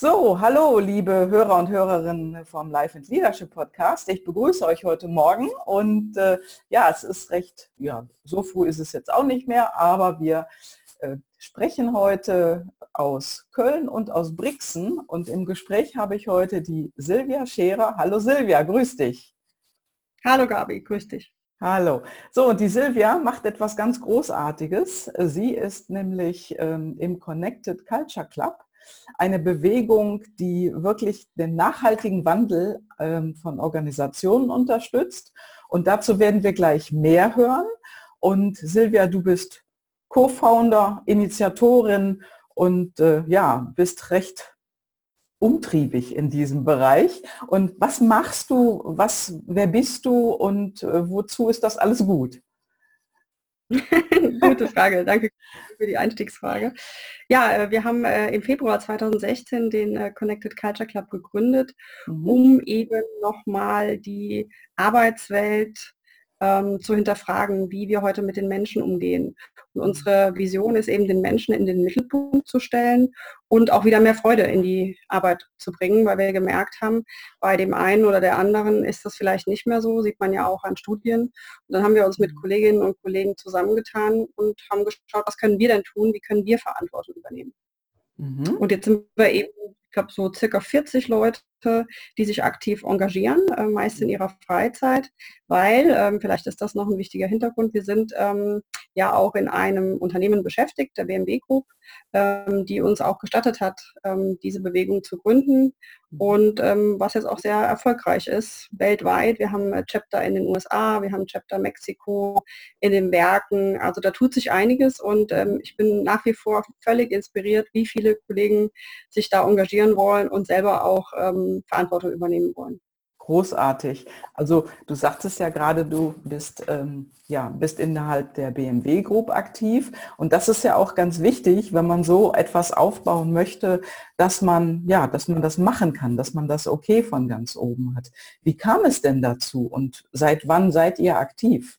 So, hallo liebe Hörer und Hörerinnen vom Life and Leadership Podcast. Ich begrüße euch heute Morgen und äh, ja, es ist recht, ja, so früh ist es jetzt auch nicht mehr, aber wir äh, sprechen heute aus Köln und aus Brixen und im Gespräch habe ich heute die Silvia Scherer. Hallo Silvia, grüß dich. Hallo Gabi, grüß dich. Hallo. So, und die Silvia macht etwas ganz Großartiges. Sie ist nämlich ähm, im Connected Culture Club eine Bewegung, die wirklich den nachhaltigen Wandel ähm, von Organisationen unterstützt. Und dazu werden wir gleich mehr hören. Und Silvia, du bist Co-Founder, Initiatorin und äh, ja, bist recht umtriebig in diesem Bereich. Und was machst du, was, wer bist du und äh, wozu ist das alles gut? Gute Frage, danke für die Einstiegsfrage. Ja, äh, wir haben äh, im Februar 2016 den äh, Connected Culture Club gegründet, mhm. um eben nochmal die Arbeitswelt ähm, zu hinterfragen, wie wir heute mit den Menschen umgehen. Und unsere Vision ist eben, den Menschen in den Mittelpunkt zu stellen und auch wieder mehr Freude in die Arbeit zu bringen, weil wir gemerkt haben, bei dem einen oder der anderen ist das vielleicht nicht mehr so, sieht man ja auch an Studien. Und dann haben wir uns mit mhm. Kolleginnen und Kollegen zusammengetan und haben geschaut, was können wir denn tun, wie können wir Verantwortung übernehmen. Mhm. Und jetzt sind wir eben, ich glaube, so circa 40 Leute, die sich aktiv engagieren, äh, meist in ihrer Freizeit, weil, ähm, vielleicht ist das noch ein wichtiger Hintergrund, wir sind ähm, ja auch in einem Unternehmen beschäftigt, der BMW Group, ähm, die uns auch gestattet hat, diese Bewegung zu gründen mhm. und was jetzt auch sehr erfolgreich ist weltweit. Wir haben Chapter in den USA, wir haben Chapter Mexiko, in den Werken, also da tut sich einiges und ich bin nach wie vor völlig inspiriert, wie viele Kollegen sich da engagieren wollen und selber auch Verantwortung übernehmen wollen großartig. Also du sagtest ja gerade, du bist, ähm, ja, bist innerhalb der BMW Group aktiv und das ist ja auch ganz wichtig, wenn man so etwas aufbauen möchte, dass man, ja, dass man das machen kann, dass man das okay von ganz oben hat. Wie kam es denn dazu und seit wann seid ihr aktiv?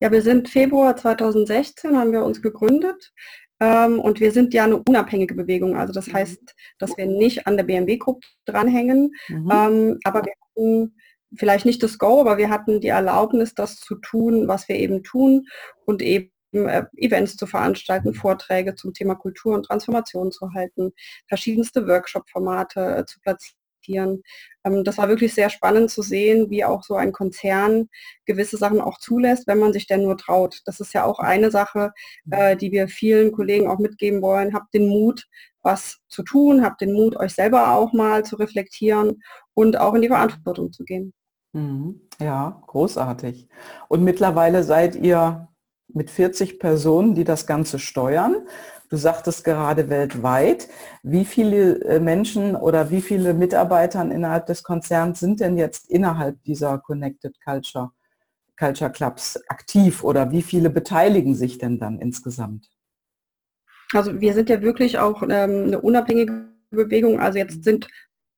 Ja, wir sind Februar 2016 haben wir uns gegründet. Ähm, und wir sind ja eine unabhängige Bewegung. Also das mhm. heißt, dass wir nicht an der BMW-Gruppe dranhängen. Mhm. Ähm, aber wir hatten vielleicht nicht das Go, aber wir hatten die Erlaubnis, das zu tun, was wir eben tun und eben äh, Events zu veranstalten, Vorträge zum Thema Kultur und Transformation zu halten, verschiedenste Workshop-Formate äh, zu platzieren investieren. Ähm, das war wirklich sehr spannend zu sehen, wie auch so ein Konzern gewisse Sachen auch zulässt, wenn man sich denn nur traut. Das ist ja auch eine Sache, äh, die wir vielen Kollegen auch mitgeben wollen. Habt den Mut, was zu tun, habt den Mut, euch selber auch mal zu reflektieren und auch in die Verantwortung zu gehen. Mhm. Ja, großartig. Und mittlerweile seid ihr mit 40 Personen, die das Ganze steuern. Du sagtest gerade weltweit. Wie viele äh, Menschen oder wie viele Mitarbeiter innerhalb des Konzerns sind denn jetzt innerhalb dieser Connected Culture, Culture Clubs aktiv oder wie viele beteiligen sich denn dann insgesamt? Also wir sind ja wirklich auch ähm, eine unabhängige Bewegung. Also jetzt sind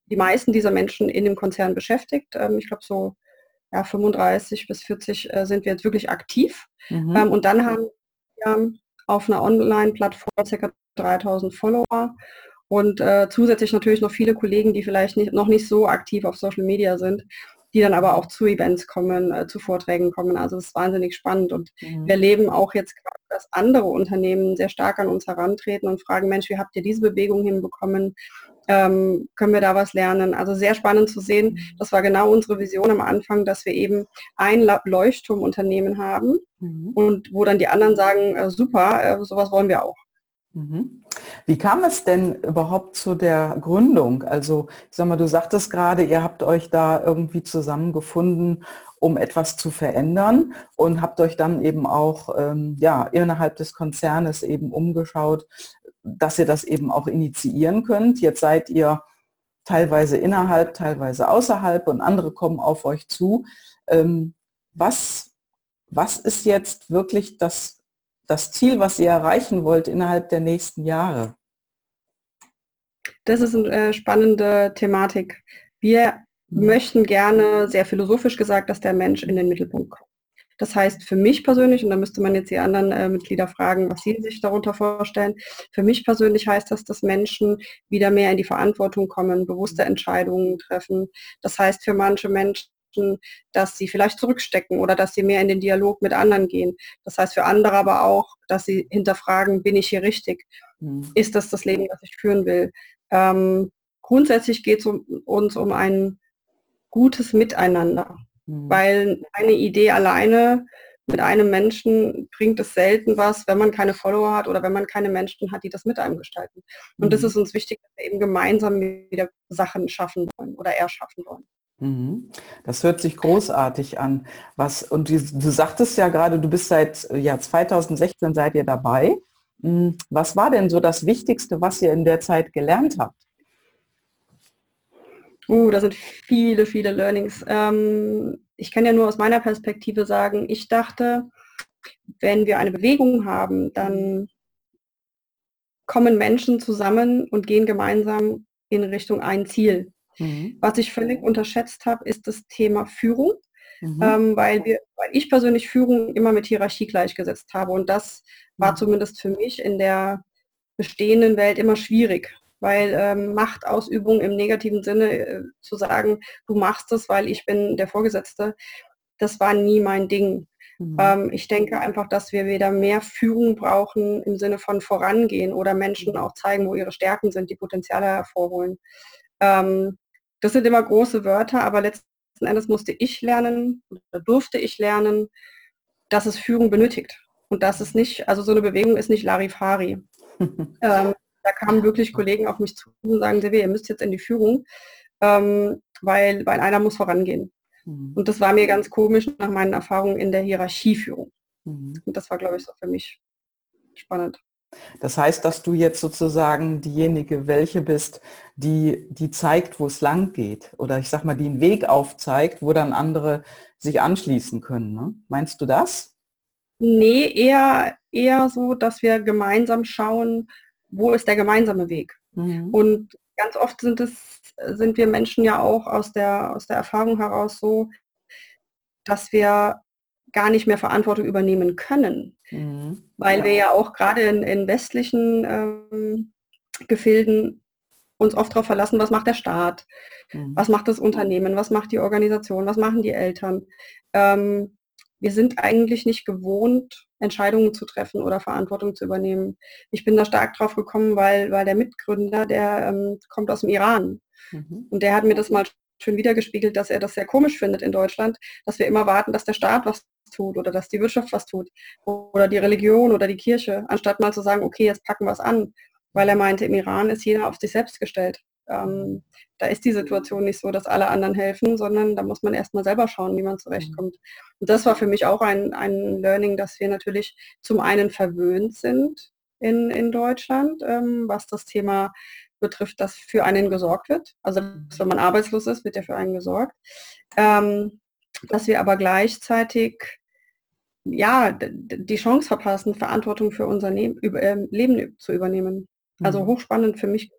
die meisten dieser Menschen in dem Konzern beschäftigt. Ähm, ich glaube so ja, 35 bis 40 äh, sind wir jetzt wirklich aktiv. Mhm. Ähm, und dann haben wir auf einer Online-Plattform ca. 3000 Follower und äh, zusätzlich natürlich noch viele Kollegen, die vielleicht nicht, noch nicht so aktiv auf Social Media sind, die dann aber auch zu Events kommen, äh, zu Vorträgen kommen. Also es ist wahnsinnig spannend und mhm. wir erleben auch jetzt gerade, dass andere Unternehmen sehr stark an uns herantreten und fragen, Mensch, wie habt ihr diese Bewegung hinbekommen? Ähm, können wir da was lernen. Also sehr spannend zu sehen. Das war genau unsere Vision am Anfang, dass wir eben ein Leuchtturmunternehmen haben mhm. und wo dann die anderen sagen, äh, super, äh, sowas wollen wir auch. Mhm. Wie kam es denn überhaupt zu der Gründung? Also ich sag mal, du sagtest gerade, ihr habt euch da irgendwie zusammengefunden, um etwas zu verändern und habt euch dann eben auch ähm, ja, innerhalb des Konzernes eben umgeschaut, dass ihr das eben auch initiieren könnt. Jetzt seid ihr teilweise innerhalb, teilweise außerhalb und andere kommen auf euch zu. Ähm, was, was ist jetzt wirklich das, das Ziel, was ihr erreichen wollt innerhalb der nächsten Jahre? Das ist eine äh, spannende Thematik. Wir mhm. möchten gerne, sehr philosophisch gesagt, dass der Mensch in den Mittelpunkt kommt Das heißt, für mich persönlich, und da müsste man jetzt die anderen äh, Mitglieder fragen, was sie sich darunter vorstellen, für mich persönlich heißt das, dass Menschen wieder mehr in die Verantwortung kommen, bewusste Entscheidungen treffen. Das heißt, für manche Menschen dass sie vielleicht zurückstecken oder dass sie mehr in den Dialog mit anderen gehen. Das heißt für andere aber auch, dass sie hinterfragen, bin ich hier richtig? Mhm. Ist das das Leben, das ich führen will? Ähm, grundsätzlich geht es um, uns um ein gutes Miteinander, mhm. weil eine Idee alleine mit einem Menschen bringt es selten was, wenn man keine Follower hat oder wenn man keine Menschen hat, die das mit einem gestalten. Und mhm. das ist uns wichtig, dass wir eben gemeinsam wieder Sachen schaffen wollen oder erschaffen wollen. Mhm. Das hört sich großartig an. Was, und du, du sagtest ja gerade, du bist seit ja, 2016 seid ihr dabei. Hm, was war denn so das Wichtigste, was ihr in der Zeit gelernt habt? Uh, da sind viele, viele Learnings. Ähm, ich kann ja nur aus meiner Perspektive sagen, ich dachte, wenn wir eine Bewegung haben, dann kommen Menschen zusammen und gehen gemeinsam in Richtung ein Ziel. Mhm. Was ich völlig unterschätzt habe, ist das Thema Führung, mhm. ähm, weil, wir, weil ich persönlich Führung immer mit Hierarchie gleichgesetzt habe. Und das war mhm. zumindest für mich in der bestehenden Welt immer schwierig, weil ähm, Machtausübung im negativen Sinne äh, zu sagen, du machst es, weil ich bin der Vorgesetzte, das war nie mein Ding. Mhm. Ähm, ich denke einfach, dass wir wieder mehr Führung brauchen im Sinne von vorangehen oder Menschen auch zeigen, wo ihre Stärken sind, die Potenziale hervorholen. Ähm, das sind immer große Wörter, aber letzten Endes musste ich lernen oder durfte ich lernen, dass es Führung benötigt. Und das ist nicht, also so eine Bewegung ist nicht Larifari. ähm, da kamen wirklich Kollegen auf mich zu und sagen, Silvia, ihr müsst jetzt in die Führung, ähm, weil, weil einer muss vorangehen. Mhm. Und das war mir ganz komisch nach meinen Erfahrungen in der Hierarchieführung. Mhm. Und das war, glaube ich, so für mich spannend. Das heißt, dass du jetzt sozusagen diejenige welche bist, die, die zeigt, wo es lang geht. Oder ich sag mal, die einen Weg aufzeigt, wo dann andere sich anschließen können. Ne? Meinst du das? Nee, eher, eher so, dass wir gemeinsam schauen, wo ist der gemeinsame Weg. Mhm. Und ganz oft sind es, sind wir Menschen ja auch aus der, aus der Erfahrung heraus so, dass wir gar nicht mehr Verantwortung übernehmen können. Mhm. Weil ja. wir ja auch gerade in, in westlichen ähm, Gefilden uns oft darauf verlassen, was macht der Staat, mhm. was macht das Unternehmen, was macht die Organisation, was machen die Eltern. Ähm, wir sind eigentlich nicht gewohnt, Entscheidungen zu treffen oder Verantwortung zu übernehmen. Ich bin da stark drauf gekommen, weil, weil der Mitgründer, der ähm, kommt aus dem Iran. Mhm. Und der hat mir das mal schön wiedergespiegelt, dass er das sehr komisch findet in Deutschland, dass wir immer warten, dass der Staat was tut oder dass die Wirtschaft was tut oder die Religion oder die Kirche, anstatt mal zu sagen, okay, jetzt packen wir es an, weil er meinte, im Iran ist jeder auf sich selbst gestellt. Ähm, da ist die Situation nicht so, dass alle anderen helfen, sondern da muss man erstmal selber schauen, wie man zurechtkommt. Und das war für mich auch ein, ein Learning, dass wir natürlich zum einen verwöhnt sind in, in Deutschland, ähm, was das Thema betrifft, dass für einen gesorgt wird. Also wenn man arbeitslos ist, wird ja für einen gesorgt. Ähm, dass wir aber gleichzeitig ja, die Chance verpassen, Verantwortung für unser ne äh, Leben zu übernehmen. Also mhm. hochspannend für mich.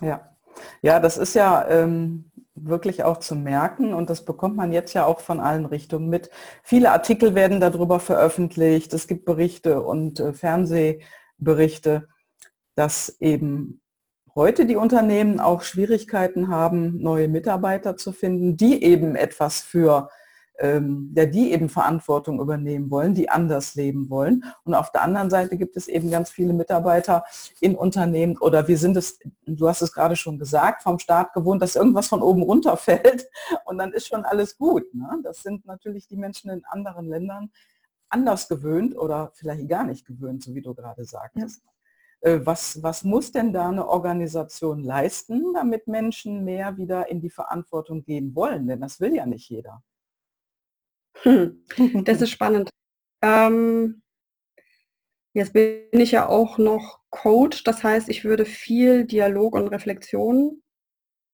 Ja, ja, das ist ja ähm, wirklich auch zu merken und das bekommt man jetzt ja auch von allen Richtungen mit. Viele Artikel werden darüber veröffentlicht, es gibt Berichte und äh, Fernsehberichte, dass eben heute die Unternehmen auch Schwierigkeiten haben, neue Mitarbeiter zu finden, die eben etwas für ähm, ja, die eben Verantwortung übernehmen wollen, die anders leben wollen. Und auf der anderen Seite gibt es eben ganz viele Mitarbeiter in Unternehmen oder wir sind es, du hast es gerade schon gesagt, vom Staat gewohnt, dass irgendwas von oben runterfällt und dann ist schon alles gut. Ne? Das sind natürlich die Menschen in anderen Ländern anders gewöhnt oder vielleicht gar nicht gewöhnt, so wie du gerade sagtest. Ja. Äh, was, was muss denn da eine Organisation leisten, damit Menschen mehr wieder in die Verantwortung gehen wollen? Denn das will ja nicht jeder. Hm. Das ist spannend. Ähm, jetzt bin ich ja auch noch Coach, das heißt, ich würde viel Dialog und Reflexion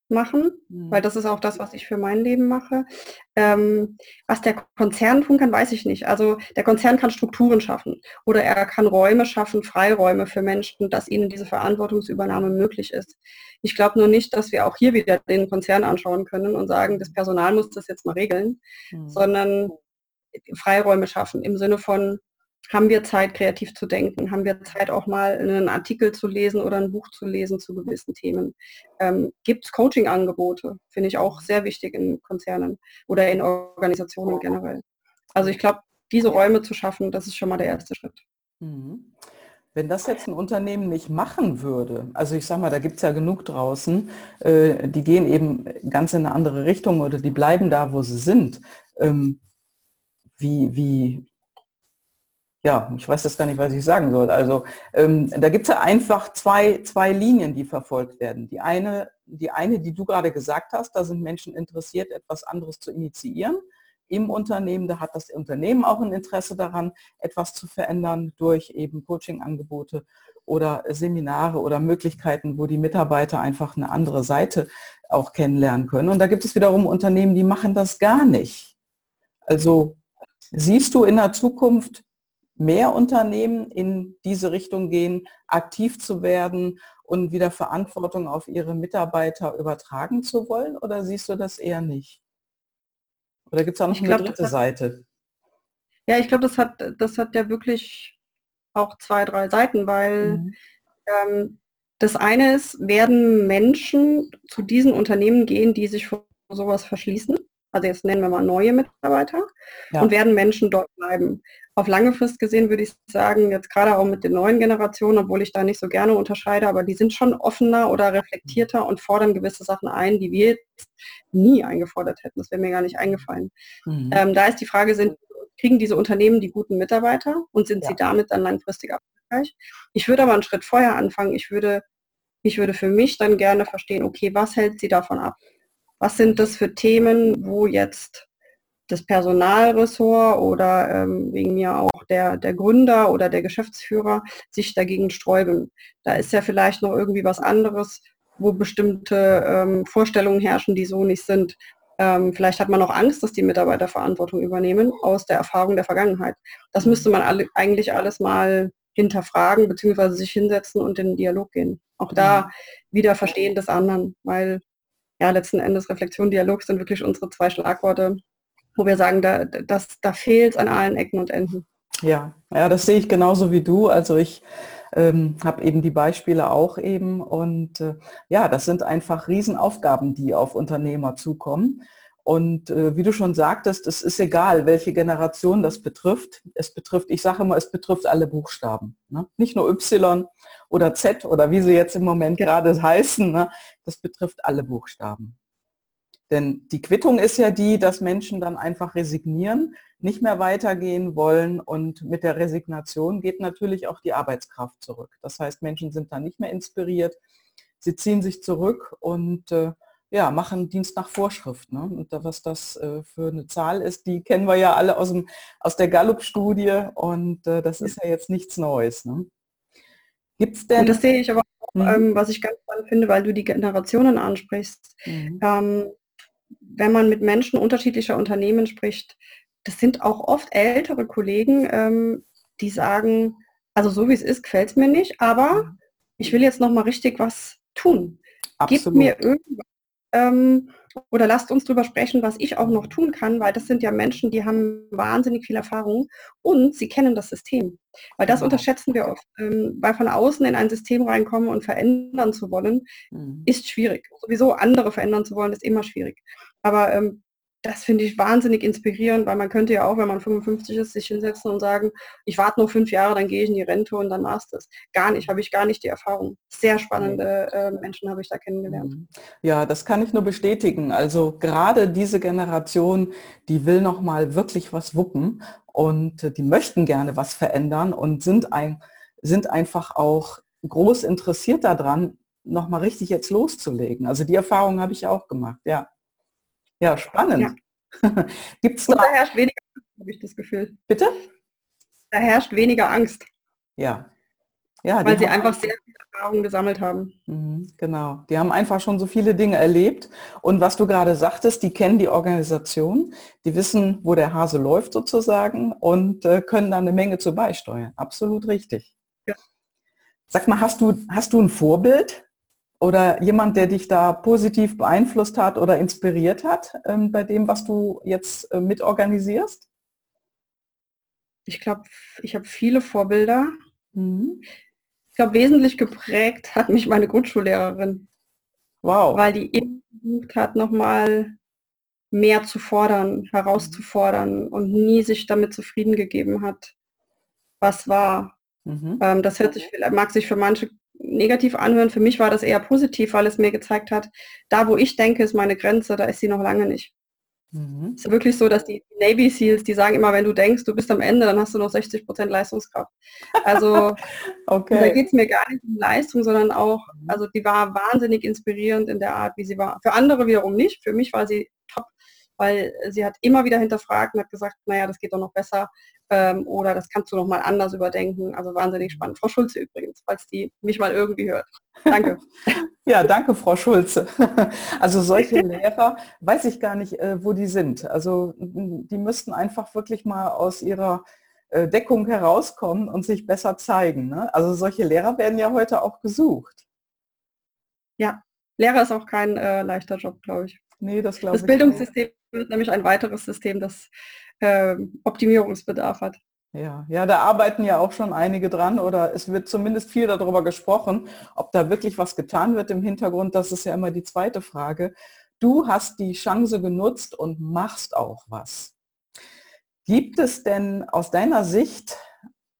machen, mhm. weil das ist auch das, was ich für mein Leben mache. Ähm, was der Konzern tun kann, weiß ich nicht. Also der Konzern kann Strukturen schaffen oder er kann Räume schaffen, Freiräume für Menschen, dass ihnen diese Verantwortungsübernahme möglich ist. Ich glaube nur nicht, dass wir auch hier wieder den Konzern anschauen können und sagen, das Personal muss das jetzt mal regeln, mhm. sondern Freiräume schaffen im Sinne von, haben wir Zeit, kreativ zu denken? Haben wir Zeit, auch mal einen Artikel zu lesen oder ein Buch zu lesen zu gewissen Themen? Ähm, Gibt es Coaching-Angebote? Finde ich auch sehr wichtig in Konzernen oder in Organisationen generell. Also ich glaube, diese Räume zu schaffen, das ist schon mal der erste Schritt. Mhm. Wenn das jetzt ein Unternehmen nicht machen würde, also ich sage mal, da gibt es ja genug draußen, äh, die gehen eben ganz in eine andere Richtung oder die bleiben da, wo sie sind. Ähm, wie, wie, ja, ich weiß jetzt gar nicht, was ich sagen soll. Also ähm, da gibt es ja einfach zwei, zwei Linien, die verfolgt werden. Die eine, die eine, die du gerade gesagt hast, da sind Menschen interessiert, etwas anderes zu initiieren im Unternehmen. Da hat das Unternehmen auch ein Interesse daran, etwas zu verändern durch eben Coaching-Angebote oder Seminare oder Möglichkeiten, wo die Mitarbeiter einfach eine andere Seite auch kennenlernen können. Und da gibt es wiederum Unternehmen, die machen das gar nicht. Also siehst du in der Zukunft mehr Unternehmen in diese Richtung gehen, aktiv zu werden und wieder Verantwortung auf ihre Mitarbeiter übertragen zu wollen? Oder siehst du das eher nicht? Oder gibt es auch noch ich eine glaub, dritte hat, Seite? Ja, ich glaube, das hat, das hat ja wirklich auch zwei, drei Seiten, weil mhm. ähm, das eine ist, werden Menschen zu diesen Unternehmen gehen, die sich vor sowas verschließen? Also jetzt nennen wir mal neue Mitarbeiter ja. und werden Menschen dort bleiben auf lange Frist gesehen würde ich sagen, jetzt gerade auch mit den neuen Generationen, obwohl ich da nicht so gerne unterscheide, aber die sind schon offener oder reflektierter und fordern gewisse Sachen ein, die wir jetzt nie eingefordert hätten. Das wäre mir gar nicht eingefallen. Mhm. Ähm, da ist die Frage, sind, kriegen diese Unternehmen die guten Mitarbeiter und sind ja. sie damit dann langfristig erfolgreich? Ich würde aber einen Schritt vorher anfangen. Ich würde, ich würde für mich dann gerne verstehen, okay, was hält sie davon ab? Was sind das für Themen, wo jetzt das Personalressort oder ähm, wegen mir auch der, der Gründer oder der Geschäftsführer sich dagegen sträuben. Da ist ja vielleicht noch irgendwie was anderes, wo bestimmte ähm, Vorstellungen herrschen, die so nicht sind. Ähm, vielleicht hat man auch Angst, dass die Mitarbeiter Verantwortung übernehmen aus der Erfahrung der Vergangenheit. Das müsste man alle, eigentlich alles mal hinterfragen, beziehungsweise sich hinsetzen und in den Dialog gehen. Auch da wieder Verstehen des anderen, weil ja letzten Endes Reflexion, Dialog sind wirklich unsere zwei Schlagworte, wo wir sagen, da, das, da fehlt an allen Ecken und Enden. Ja, ja, das sehe ich genauso wie du. Also ich ähm, habe eben die Beispiele auch eben und äh, ja, das sind einfach Riesenaufgaben, die auf Unternehmer zukommen. Und äh, wie du schon sagtest, es ist egal, welche Generation das betrifft. Es betrifft, ich sage immer, es betrifft alle Buchstaben. Ne? Nicht nur Y oder Z oder wie sie jetzt im Moment gerade heißen. Ne? Das betrifft alle Buchstaben. Denn die Quittung ist ja die, dass Menschen dann einfach resignieren, nicht mehr weitergehen wollen und mit der Resignation geht natürlich auch die Arbeitskraft zurück. Das heißt, Menschen sind dann nicht mehr inspiriert, sie ziehen sich zurück und äh, ja, machen Dienst nach Vorschrift. Ne? Und was das äh, für eine Zahl ist, die kennen wir ja alle aus, dem, aus der Gallup-Studie und äh, das ist ja jetzt nichts Neues. Ne? Gibt's denn... Und das sehe ich aber auch, mhm. ähm, was ich ganz spannend finde, weil du die Generationen ansprichst. Mhm. Ähm, wenn man mit Menschen unterschiedlicher Unternehmen spricht, das sind auch oft ältere Kollegen, ähm, die sagen, also so wie es ist, gefällt es mir nicht, aber ich will jetzt noch mal richtig was tun. Absolut. Gib mir irgendwas, ähm, oder lasst uns darüber sprechen, was ich auch noch tun kann, weil das sind ja Menschen, die haben wahnsinnig viel Erfahrung und sie kennen das System. Weil das genau. unterschätzen wir oft. Ähm, weil von außen in ein System reinkommen und verändern zu wollen, mhm. ist schwierig. Sowieso andere verändern zu wollen, ist immer schwierig. Aber ähm, das finde ich wahnsinnig inspirierend, weil man könnte ja auch, wenn man 55 ist, sich hinsetzen und sagen, ich warte noch fünf Jahre, dann gehe ich in die Rente und dann war es das. Gar nicht, habe ich gar nicht die Erfahrung. Sehr spannende äh, Menschen habe ich da kennengelernt. Mhm. Ja, das kann ich nur bestätigen. Also gerade diese Generation, die will noch mal wirklich was wuppen und die möchten gerne was verändern und sind, ein, sind einfach auch groß interessiert daran, noch mal richtig jetzt loszulegen. Also die Erfahrung habe ich auch gemacht, ja. Ja, spannend. Ja. Gibt's da, da herrscht weniger Angst, habe ich das Gefühl. Bitte? Da herrscht weniger Angst. Ja. Ja, Weil sie einfach sehr viele Erfahrungen gesammelt haben. Mhm, genau. Die haben einfach schon so viele Dinge erlebt. Und was du gerade sagtest, die kennen die Organisation, die wissen, wo der Hase läuft sozusagen und äh, können da eine Menge zu beisteuern. Absolut richtig. Ja. Sag mal, hast du, hast du ein Vorbild oder jemand, der dich da positiv beeinflusst hat oder inspiriert hat ähm, bei dem, was du jetzt äh, mitorganisierst? ich glaube, ich habe viele Vorbilder. Mhm. Ich glaube, wesentlich geprägt hat mich meine Grundschullehrerin. Wow. Weil die eben versucht hat, nochmal mehr zu fordern, herauszufordern und nie sich damit zufrieden gegeben hat, was war. Mhm. Ähm, das hört sich, mag sich für manche negativ anhören. Für mich war das eher positiv, weil es mir gezeigt hat, da wo ich denke, ist meine Grenze, da ist sie noch lange nicht. Mhm. Es ist wirklich so, dass die Navy Seals, die sagen immer, wenn du denkst, du bist am Ende, dann hast du noch 60 Prozent Leistungskraft. Also okay. da geht es mir gar nicht um Leistung, sondern auch, mhm. also die war wahnsinnig inspirierend in der Art, wie sie war. Für andere wiederum nicht. Für mich war sie weil sie hat immer wieder hinterfragt und hat gesagt, naja, das geht doch noch besser ähm, oder das kannst du noch mal anders überdenken. Also wahnsinnig mhm. spannend. Frau Schulze übrigens, falls die mich mal irgendwie hört. Danke. ja, danke, Frau Schulze. Also solche Lehrer, weiß ich gar nicht, äh, wo die sind. Also die müssten einfach wirklich mal aus ihrer äh, Deckung herauskommen und sich besser zeigen. Ne? Also solche Lehrer werden ja heute auch gesucht. Ja, Lehrer ist auch kein äh, leichter Job, glaube ich. Nee, das glaube ich. Das Bildungssystem nämlich ein weiteres System, das äh, Optimierungsbedarf hat. Ja, ja, da arbeiten ja auch schon einige dran oder es wird zumindest viel darüber gesprochen, ob da wirklich was getan wird im Hintergrund. Das ist ja immer die zweite Frage. Du hast die Chance genutzt und machst auch was. Gibt es denn aus deiner Sicht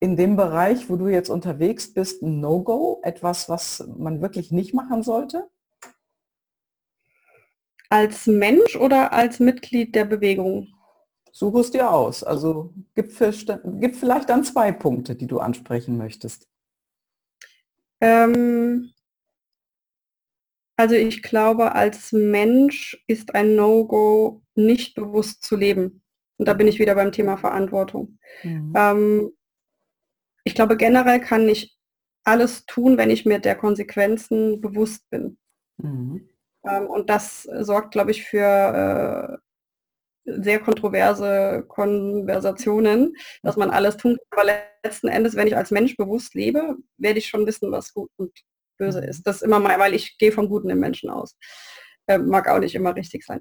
in dem Bereich, wo du jetzt unterwegs bist, ein No-Go, etwas, was man wirklich nicht machen sollte? Als Mensch oder als Mitglied der Bewegung? Suche es dir aus. Also gibt, für, gibt vielleicht dann zwei Punkte, die du ansprechen möchtest. Ähm, also ich glaube, als Mensch ist ein No-Go nicht bewusst zu leben. Und da bin ich wieder beim Thema Verantwortung. Mhm. Ähm, ich glaube, generell kann ich alles tun, wenn ich mir der Konsequenzen bewusst bin. Mhm. Ähm, und das sorgt, glaube ich, für äh, sehr kontroverse Konversationen, dass man alles tun kann. Aber letzten Endes, wenn ich als Mensch bewusst lebe, werde ich schon wissen, was gut und böse mhm. ist. Das ist immer mal, weil ich gehe vom Guten im Menschen aus. Ähm, mag auch nicht immer richtig sein.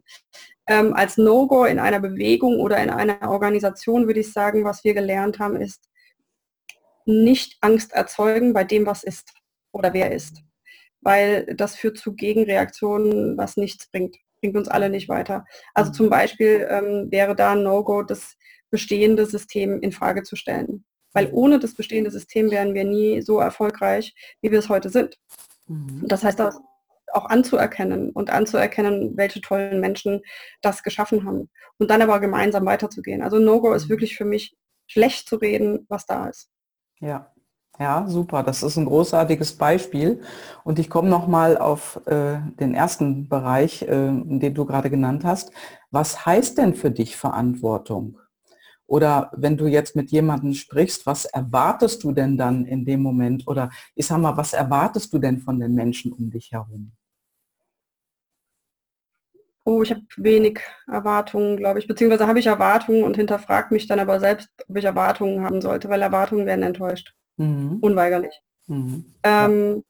Ähm, als No-Go in einer Bewegung oder in einer Organisation würde ich sagen, was wir gelernt haben, ist nicht Angst erzeugen bei dem, was ist oder wer ist. Weil das führt zu Gegenreaktionen, was nichts bringt bringt uns alle nicht weiter. Also mhm. zum Beispiel ähm, wäre da ein No-Go, das bestehende System in Frage zu stellen. Weil mhm. ohne das bestehende System wären wir nie so erfolgreich, wie wir es heute sind. Mhm. Das heißt, das auch anzuerkennen und anzuerkennen, welche tollen Menschen das geschaffen haben. Und dann aber gemeinsam weiterzugehen. Also No-Go ist wirklich für mich schlecht zu reden, was da ist. Ja, ja, super. Das ist ein großartiges Beispiel. Und ich komme nochmal auf äh, den ersten Bereich, äh, den du gerade genannt hast. Was heißt denn für dich Verantwortung? Oder wenn du jetzt mit jemandem sprichst, was erwartest du denn dann in dem Moment? Oder ich sag mal, was erwartest du denn von den Menschen um dich herum? Oh, ich habe wenig Erwartungen, glaube ich. Beziehungsweise habe ich Erwartungen und hinterfrage mich dann aber selbst, ob ich Erwartungen haben sollte, weil Erwartungen werden enttäuscht. Mhm. Unweigerlich. Mhm. Ähm,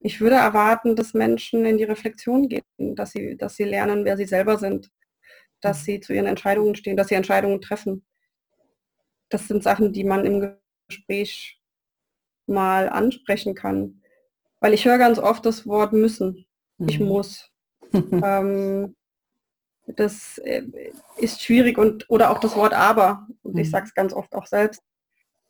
ich würde erwarten, dass Menschen in die Reflexion gehen, dass sie, dass sie lernen, wer sie selber sind, dass mhm. sie zu ihren Entscheidungen stehen, dass sie Entscheidungen treffen. Das sind Sachen, die man im Gespräch mal ansprechen kann. Weil ich höre ganz oft das Wort müssen. Ich mhm. muss. ähm, das äh, ist schwierig und oder auch das Wort aber. Und ich mhm. sage es ganz oft auch selbst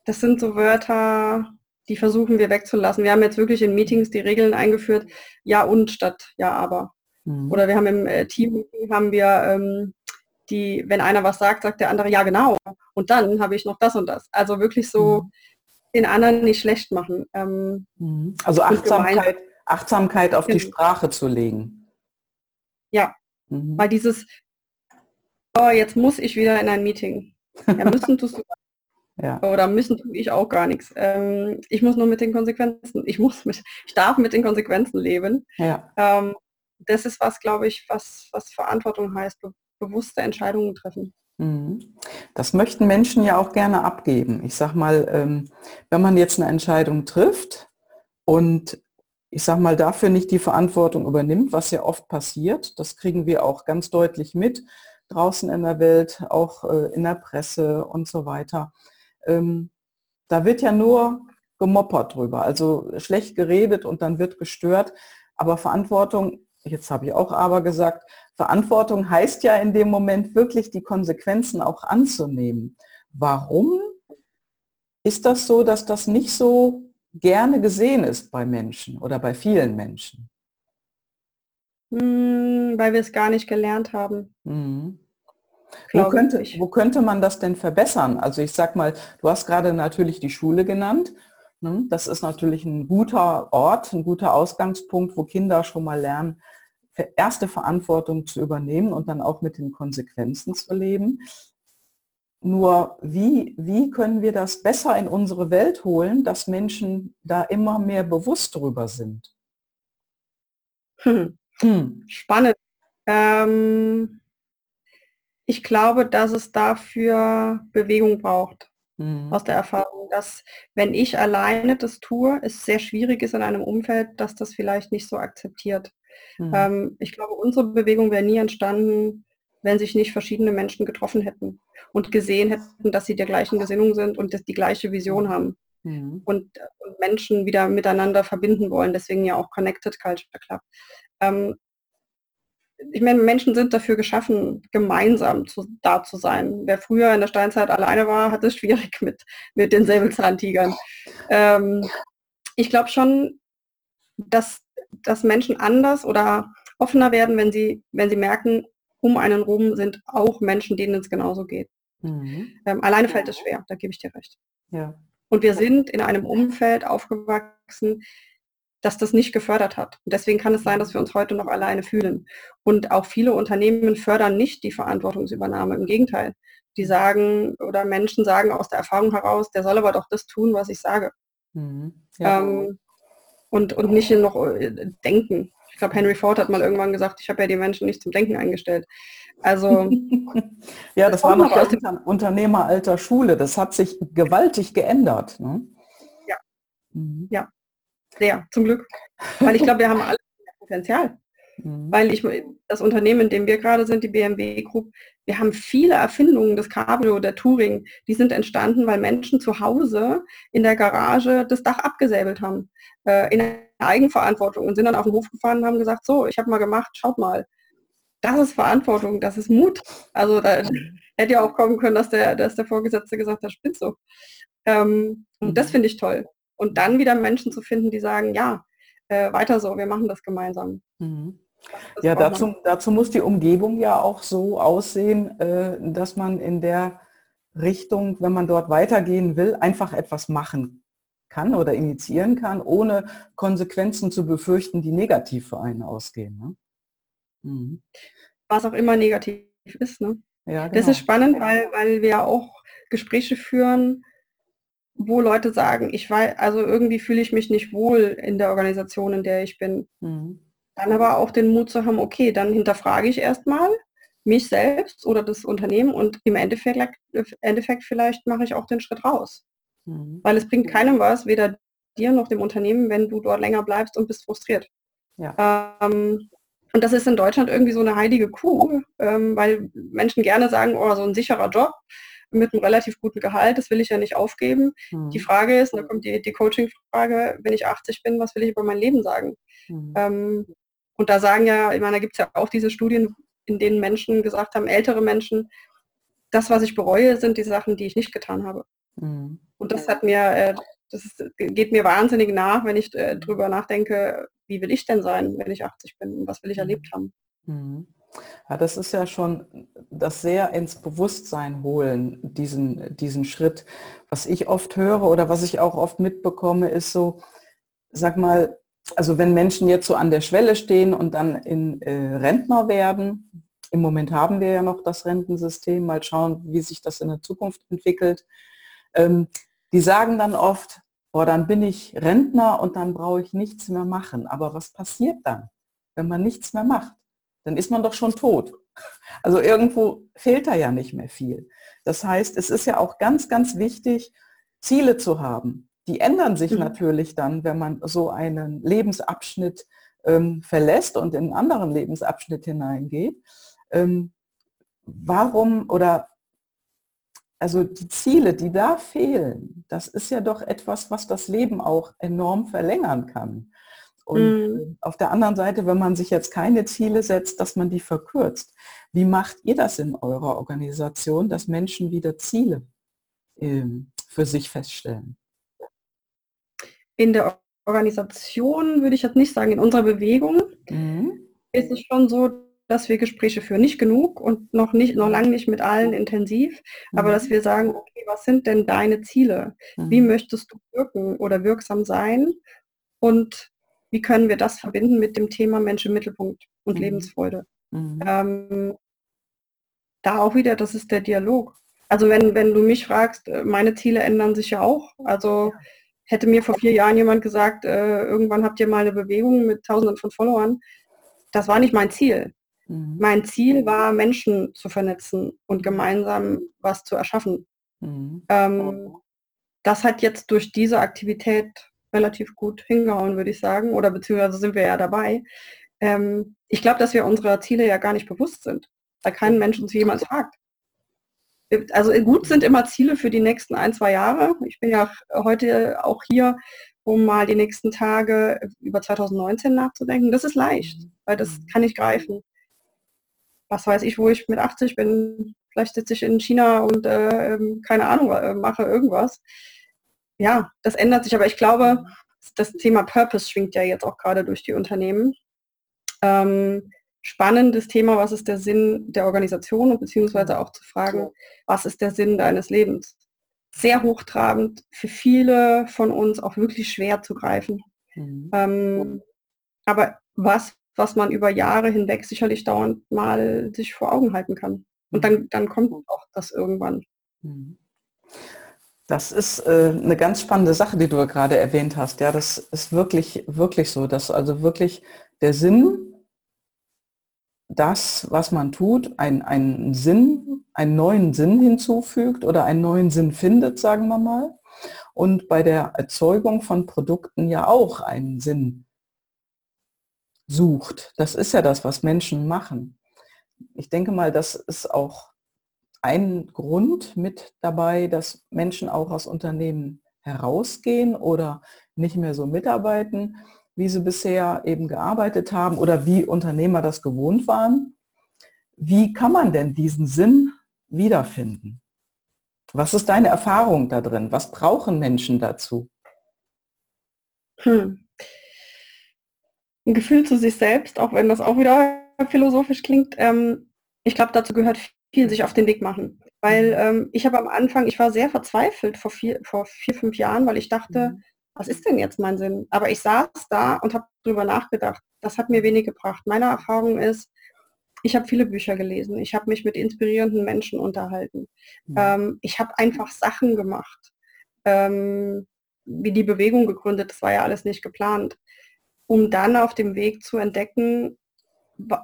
das sind so Wörter, die versuchen wir wegzulassen. Wir haben jetzt wirklich in Meetings die Regeln eingeführt, ja und statt ja aber. Mhm. Oder wir haben im äh, Team haben wir ähm, die, wenn einer was sagt, sagt der andere ja genau. Und dann habe ich noch das und das. Also wirklich so mhm. den anderen nicht schlecht machen. Ähm, mhm. Also Achtsamkeit, Achtsamkeit auf die Sprache zu legen. Ja, mhm. weil dieses, oh, jetzt muss ich wieder in ein Meeting. Ja, müssen tust du ja. Oder müssen tue ich auch gar nichts. Ähm, ich muss nur mit den Konsequenzen, ich muss mit, ich darf mit den Konsequenzen leben. Ja. Ähm, das ist was, glaube ich, was, was Verantwortung heißt, be bewusste Entscheidungen treffen. Mhm. Das möchten Menschen ja auch gerne abgeben. Ich sag mal, ähm, wenn man jetzt eine Entscheidung trifft und ich sag mal dafür nicht die Verantwortung übernimmt, was ja oft passiert, das kriegen wir auch ganz deutlich mit, draußen in der Welt, auch äh, in der Presse und so weiter. Ähm, da wird ja nur gemoppert drüber, also schlecht geredet und dann wird gestört. Aber Verantwortung, jetzt habe ich auch aber gesagt, Verantwortung heißt ja in dem Moment wirklich die Konsequenzen auch anzunehmen. Warum ist das so, dass das nicht so gerne gesehen ist bei Menschen oder bei vielen Menschen? Hm, weil wir es gar nicht gelernt haben. Mhm. Wo könnte, wo könnte man das denn verbessern? Also ich sag mal, du hast gerade natürlich die Schule genannt. Ne? Das ist natürlich ein guter Ort, ein guter Ausgangspunkt, wo Kinder schon mal lernen, erste Verantwortung zu übernehmen und dann auch mit den Konsequenzen zu leben. Nur wie, wie können wir das besser in unsere Welt holen, dass Menschen da immer mehr bewusst drüber sind? Hm. Hm. Spannend. Ähm, ich glaube, dass es dafür Bewegung braucht. Mhm. Aus der Erfahrung, dass wenn ich alleine das tue, es sehr schwierig ist in einem Umfeld, dass das vielleicht nicht so akzeptiert. Mhm. Ähm, ich glaube, unsere Bewegung wäre nie entstanden, wenn sich nicht verschiedene Menschen getroffen hätten und gesehen hätten, dass sie der gleichen Gesinnung sind und dass die gleiche Vision haben. Mhm. Und, und, Menschen wieder miteinander verbinden wollen. Deswegen ja auch Connected Culture Club. Ähm, ich meine, Menschen sind dafür geschaffen, gemeinsam zu, da zu sein. Wer früher in der Steinzeit alleine war, hat es schwierig mit, mit den Säbelzahntigern. Ähm, ich glaube schon, dass, dass Menschen anders oder offener werden, wenn sie, wenn sie merken, um einen rum sind auch Menschen, denen es genauso geht. Mhm. Ähm, alleine fällt es schwer, da gebe ich dir recht. Ja. Und wir sind in einem Umfeld aufgewachsen, das das nicht gefördert hat. Und deswegen kann es sein, dass wir uns heute noch alleine fühlen. Und auch viele Unternehmen fördern nicht die Verantwortungsübernahme. Im Gegenteil. Die sagen oder Menschen sagen aus der Erfahrung heraus, der soll aber doch das tun, was ich sage. Mhm. Ja. Ähm, und, und nicht noch äh, denken. Ich glaube, Henry Ford hat mal irgendwann gesagt, ich habe ja die Menschen nicht zum Denken eingestellt. Also ja, das, das war noch aus dem Unternehmeralter Schule. Das hat sich gewaltig geändert. Ne? Ja. Mhm. Ja. Sehr, zum Glück. Weil ich glaube, wir haben alle Potenzial. Mhm. Weil ich, das Unternehmen, in dem wir gerade sind, die BMW Group, wir haben viele Erfindungen des Cabrio, der Touring, die sind entstanden, weil Menschen zu Hause in der Garage das Dach abgesäbelt haben. Äh, in Eigenverantwortung und sind dann auf den Hof gefahren und haben gesagt, so, ich habe mal gemacht, schaut mal. Das ist Verantwortung, das ist Mut. Also da hätte ja auch kommen können, dass der, dass der Vorgesetzte gesagt hat, spinnst du. Ähm, und das mhm. finde ich toll. Und dann wieder Menschen zu finden, die sagen, ja, äh, weiter so, wir machen das gemeinsam. Mhm. Das ja, dazu, dazu muss die Umgebung ja auch so aussehen, äh, dass man in der Richtung, wenn man dort weitergehen will, einfach etwas machen kann oder initiieren kann, ohne Konsequenzen zu befürchten, die negativ für einen ausgehen. Ne? Mhm. Was auch immer negativ ist. Ne? Ja, genau. Das ist spannend, weil, weil wir auch Gespräche führen, wo Leute sagen, ich weiß, also irgendwie fühle ich mich nicht wohl in der Organisation, in der ich bin. Mhm. Dann aber auch den Mut zu haben, okay, dann hinterfrage ich erstmal mich selbst oder das Unternehmen und im Endeffekt, Endeffekt vielleicht mache ich auch den Schritt raus. Mhm. Weil es bringt keinem was, weder dir noch dem Unternehmen, wenn du dort länger bleibst und bist frustriert. Ja. Ähm, und das ist in Deutschland irgendwie so eine heilige Kuh, ähm, weil Menschen gerne sagen, oh, so ein sicherer Job mit einem relativ guten Gehalt, das will ich ja nicht aufgeben. Mhm. Die Frage ist, da kommt die, die Coaching-Frage, wenn ich 80 bin, was will ich über mein Leben sagen? Mhm. Ähm, und da sagen ja, ich meine, da gibt es ja auch diese Studien, in denen Menschen gesagt haben, ältere Menschen, das, was ich bereue, sind die Sachen, die ich nicht getan habe. Mhm. Und das hat mir, äh, das ist, geht mir wahnsinnig nach, wenn ich äh, drüber nachdenke, wie will ich denn sein, wenn ich 80 bin und was will ich mhm. erlebt haben. Ja, das ist ja schon das sehr ins Bewusstsein holen, diesen, diesen Schritt. Was ich oft höre oder was ich auch oft mitbekomme, ist so, sag mal, also wenn Menschen jetzt so an der Schwelle stehen und dann in äh, Rentner werden, im Moment haben wir ja noch das Rentensystem, mal schauen, wie sich das in der Zukunft entwickelt, ähm, die sagen dann oft, boah, dann bin ich Rentner und dann brauche ich nichts mehr machen. Aber was passiert dann, wenn man nichts mehr macht? Dann ist man doch schon tot. Also irgendwo fehlt da ja nicht mehr viel. Das heißt, es ist ja auch ganz, ganz wichtig, Ziele zu haben. Die ändern sich mhm. natürlich dann, wenn man so einen Lebensabschnitt ähm, verlässt und in einen anderen Lebensabschnitt hineingeht. Ähm, warum oder also die Ziele, die da fehlen, das ist ja doch etwas, was das Leben auch enorm verlängern kann. Und mhm. auf der anderen Seite, wenn man sich jetzt keine Ziele setzt, dass man die verkürzt. Wie macht ihr das in eurer Organisation, dass Menschen wieder Ziele äh, für sich feststellen? In der Organisation würde ich jetzt nicht sagen, in unserer Bewegung mhm. ist es schon so, dass wir Gespräche führen. Nicht genug und noch nicht, noch lange nicht mit allen intensiv, mhm. aber dass wir sagen, okay, was sind denn deine Ziele? Mhm. Wie möchtest du wirken oder wirksam sein? Und wie können wir das verbinden mit dem Thema Mensch im Mittelpunkt und mhm. Lebensfreude? Mhm. Ähm, da auch wieder, das ist der Dialog. Also wenn, wenn du mich fragst, äh, meine Ziele ändern sich ja auch. Also hätte mir vor vier Jahren jemand gesagt, äh, irgendwann habt ihr mal eine Bewegung mit tausenden von Followern, das war nicht mein Ziel. Mhm. Mein Ziel war, Menschen zu vernetzen und gemeinsam was zu erschaffen. Mhm. Ähm, das hat jetzt durch diese Aktivität relativ gut hingehauen, würde ich sagen, oder beziehungsweise sind wir ja dabei. Ähm, ich glaube, dass wir unserer Ziele ja gar nicht bewusst sind, weil kein Mensch uns jemals fragt. Also gut sind immer Ziele für die nächsten ein, zwei Jahre. Ich bin ja auch hier um mal die nächsten Tage über 2019 nachzudenken. Das ist leicht, weil das kann ich greifen was weiß ich, wo ich mit 80 bin, vielleicht sitze ich in China und äh, ähm, keine Ahnung, äh, mache irgendwas. Ja, das ändert sich, aber ich glaube, das Thema Purpose schwingt ja jetzt auch gerade durch die Unternehmen. Ähm, spannendes Thema, was ist der Sinn der Organisation und beziehungsweise auch zu fragen, was ist der Sinn deines Lebens? Sehr hochtrabend, für viele von uns auch wirklich schwer zu greifen. Mhm. Ähm, aber was was man über Jahre hinweg sicherlich dauernd mal sich vor Augen halten kann. Und dann, mhm. dann kommt auch das irgendwann. Mhm. Das ist äh, eine ganz spannende Sache, die du gerade erwähnt hast. Ja, das ist wirklich, wirklich so, dass also wirklich der Sinn, das, was man tut, ein, einen Sinn, einen neuen Sinn hinzufügt oder einen neuen Sinn findet, sagen wir mal. Und bei der Erzeugung von Produkten ja auch einen Sinn sucht. Das ist ja das, was Menschen machen. Ich denke mal, das ist auch ein Grund mit dabei, dass Menschen auch aus Unternehmen herausgehen oder nicht mehr so mitarbeiten, wie sie bisher eben gearbeitet haben oder wie Unternehmer das gewohnt waren. Wie kann man denn diesen Sinn wiederfinden? Was ist deine Erfahrung da drin? Was brauchen Menschen dazu? Hm ein Gefühl zu sich selbst, auch wenn das auch wieder philosophisch klingt. Ähm, ich glaube, dazu gehört viel sich auf den Weg machen. Weil mhm. ähm, ich habe am Anfang, ich war sehr verzweifelt vor vier, vor vier, fünf Jahren, weil ich dachte, mhm. was ist denn jetzt mein Sinn? Aber ich saß da und habe darüber nachgedacht. Das hat mir wenig gebracht. Meine Erfahrung ist, ich habe viele Bücher gelesen. Ich habe mich mit inspirierenden Menschen unterhalten. Mhm. Ähm, ich habe einfach Sachen gemacht. Ähm, wie die Bewegung gegründet, das war ja alles nicht geplant um dann auf dem Weg zu entdecken,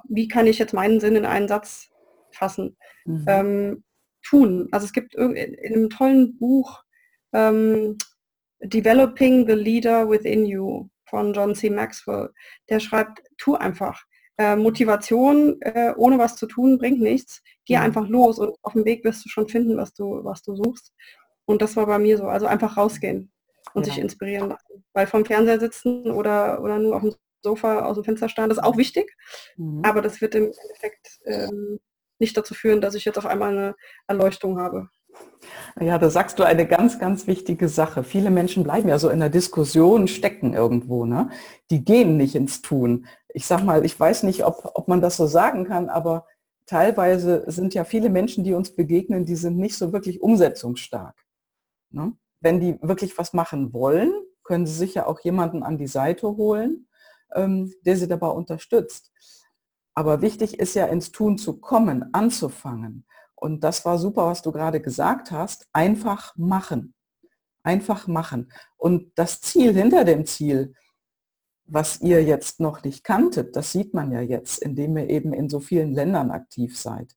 wie kann ich jetzt meinen Sinn in einen Satz fassen, mhm. ähm, tun. Also es gibt in einem tollen Buch ähm, Developing the Leader Within You von John C. Maxwell. Der schreibt, tu einfach. Äh, Motivation äh, ohne was zu tun bringt nichts. Geh mhm. einfach los und auf dem Weg wirst du schon finden, was du, was du suchst. Und das war bei mir so. Also einfach rausgehen und ja. sich inspirieren lassen. Weil vom Fernseher sitzen oder, oder nur auf dem Sofa aus dem Fenster starren, das ist auch wichtig, mhm. aber das wird im Endeffekt ähm, nicht dazu führen, dass ich jetzt auf einmal eine Erleuchtung habe. Ja, da sagst du eine ganz, ganz wichtige Sache. Viele Menschen bleiben ja so in der Diskussion stecken irgendwo. Ne? Die gehen nicht ins Tun. Ich sag mal, ich weiß nicht, ob, ob man das so sagen kann, aber teilweise sind ja viele Menschen, die uns begegnen, die sind nicht so wirklich umsetzungsstark. Ne? wenn die wirklich was machen wollen, können sie sich ja auch jemanden an die Seite holen, ähm, der sie dabei unterstützt. Aber wichtig ist ja ins Tun zu kommen, anzufangen. Und das war super, was du gerade gesagt hast. Einfach machen. Einfach machen. Und das Ziel hinter dem Ziel, was ihr jetzt noch nicht kanntet, das sieht man ja jetzt, indem ihr eben in so vielen Ländern aktiv seid.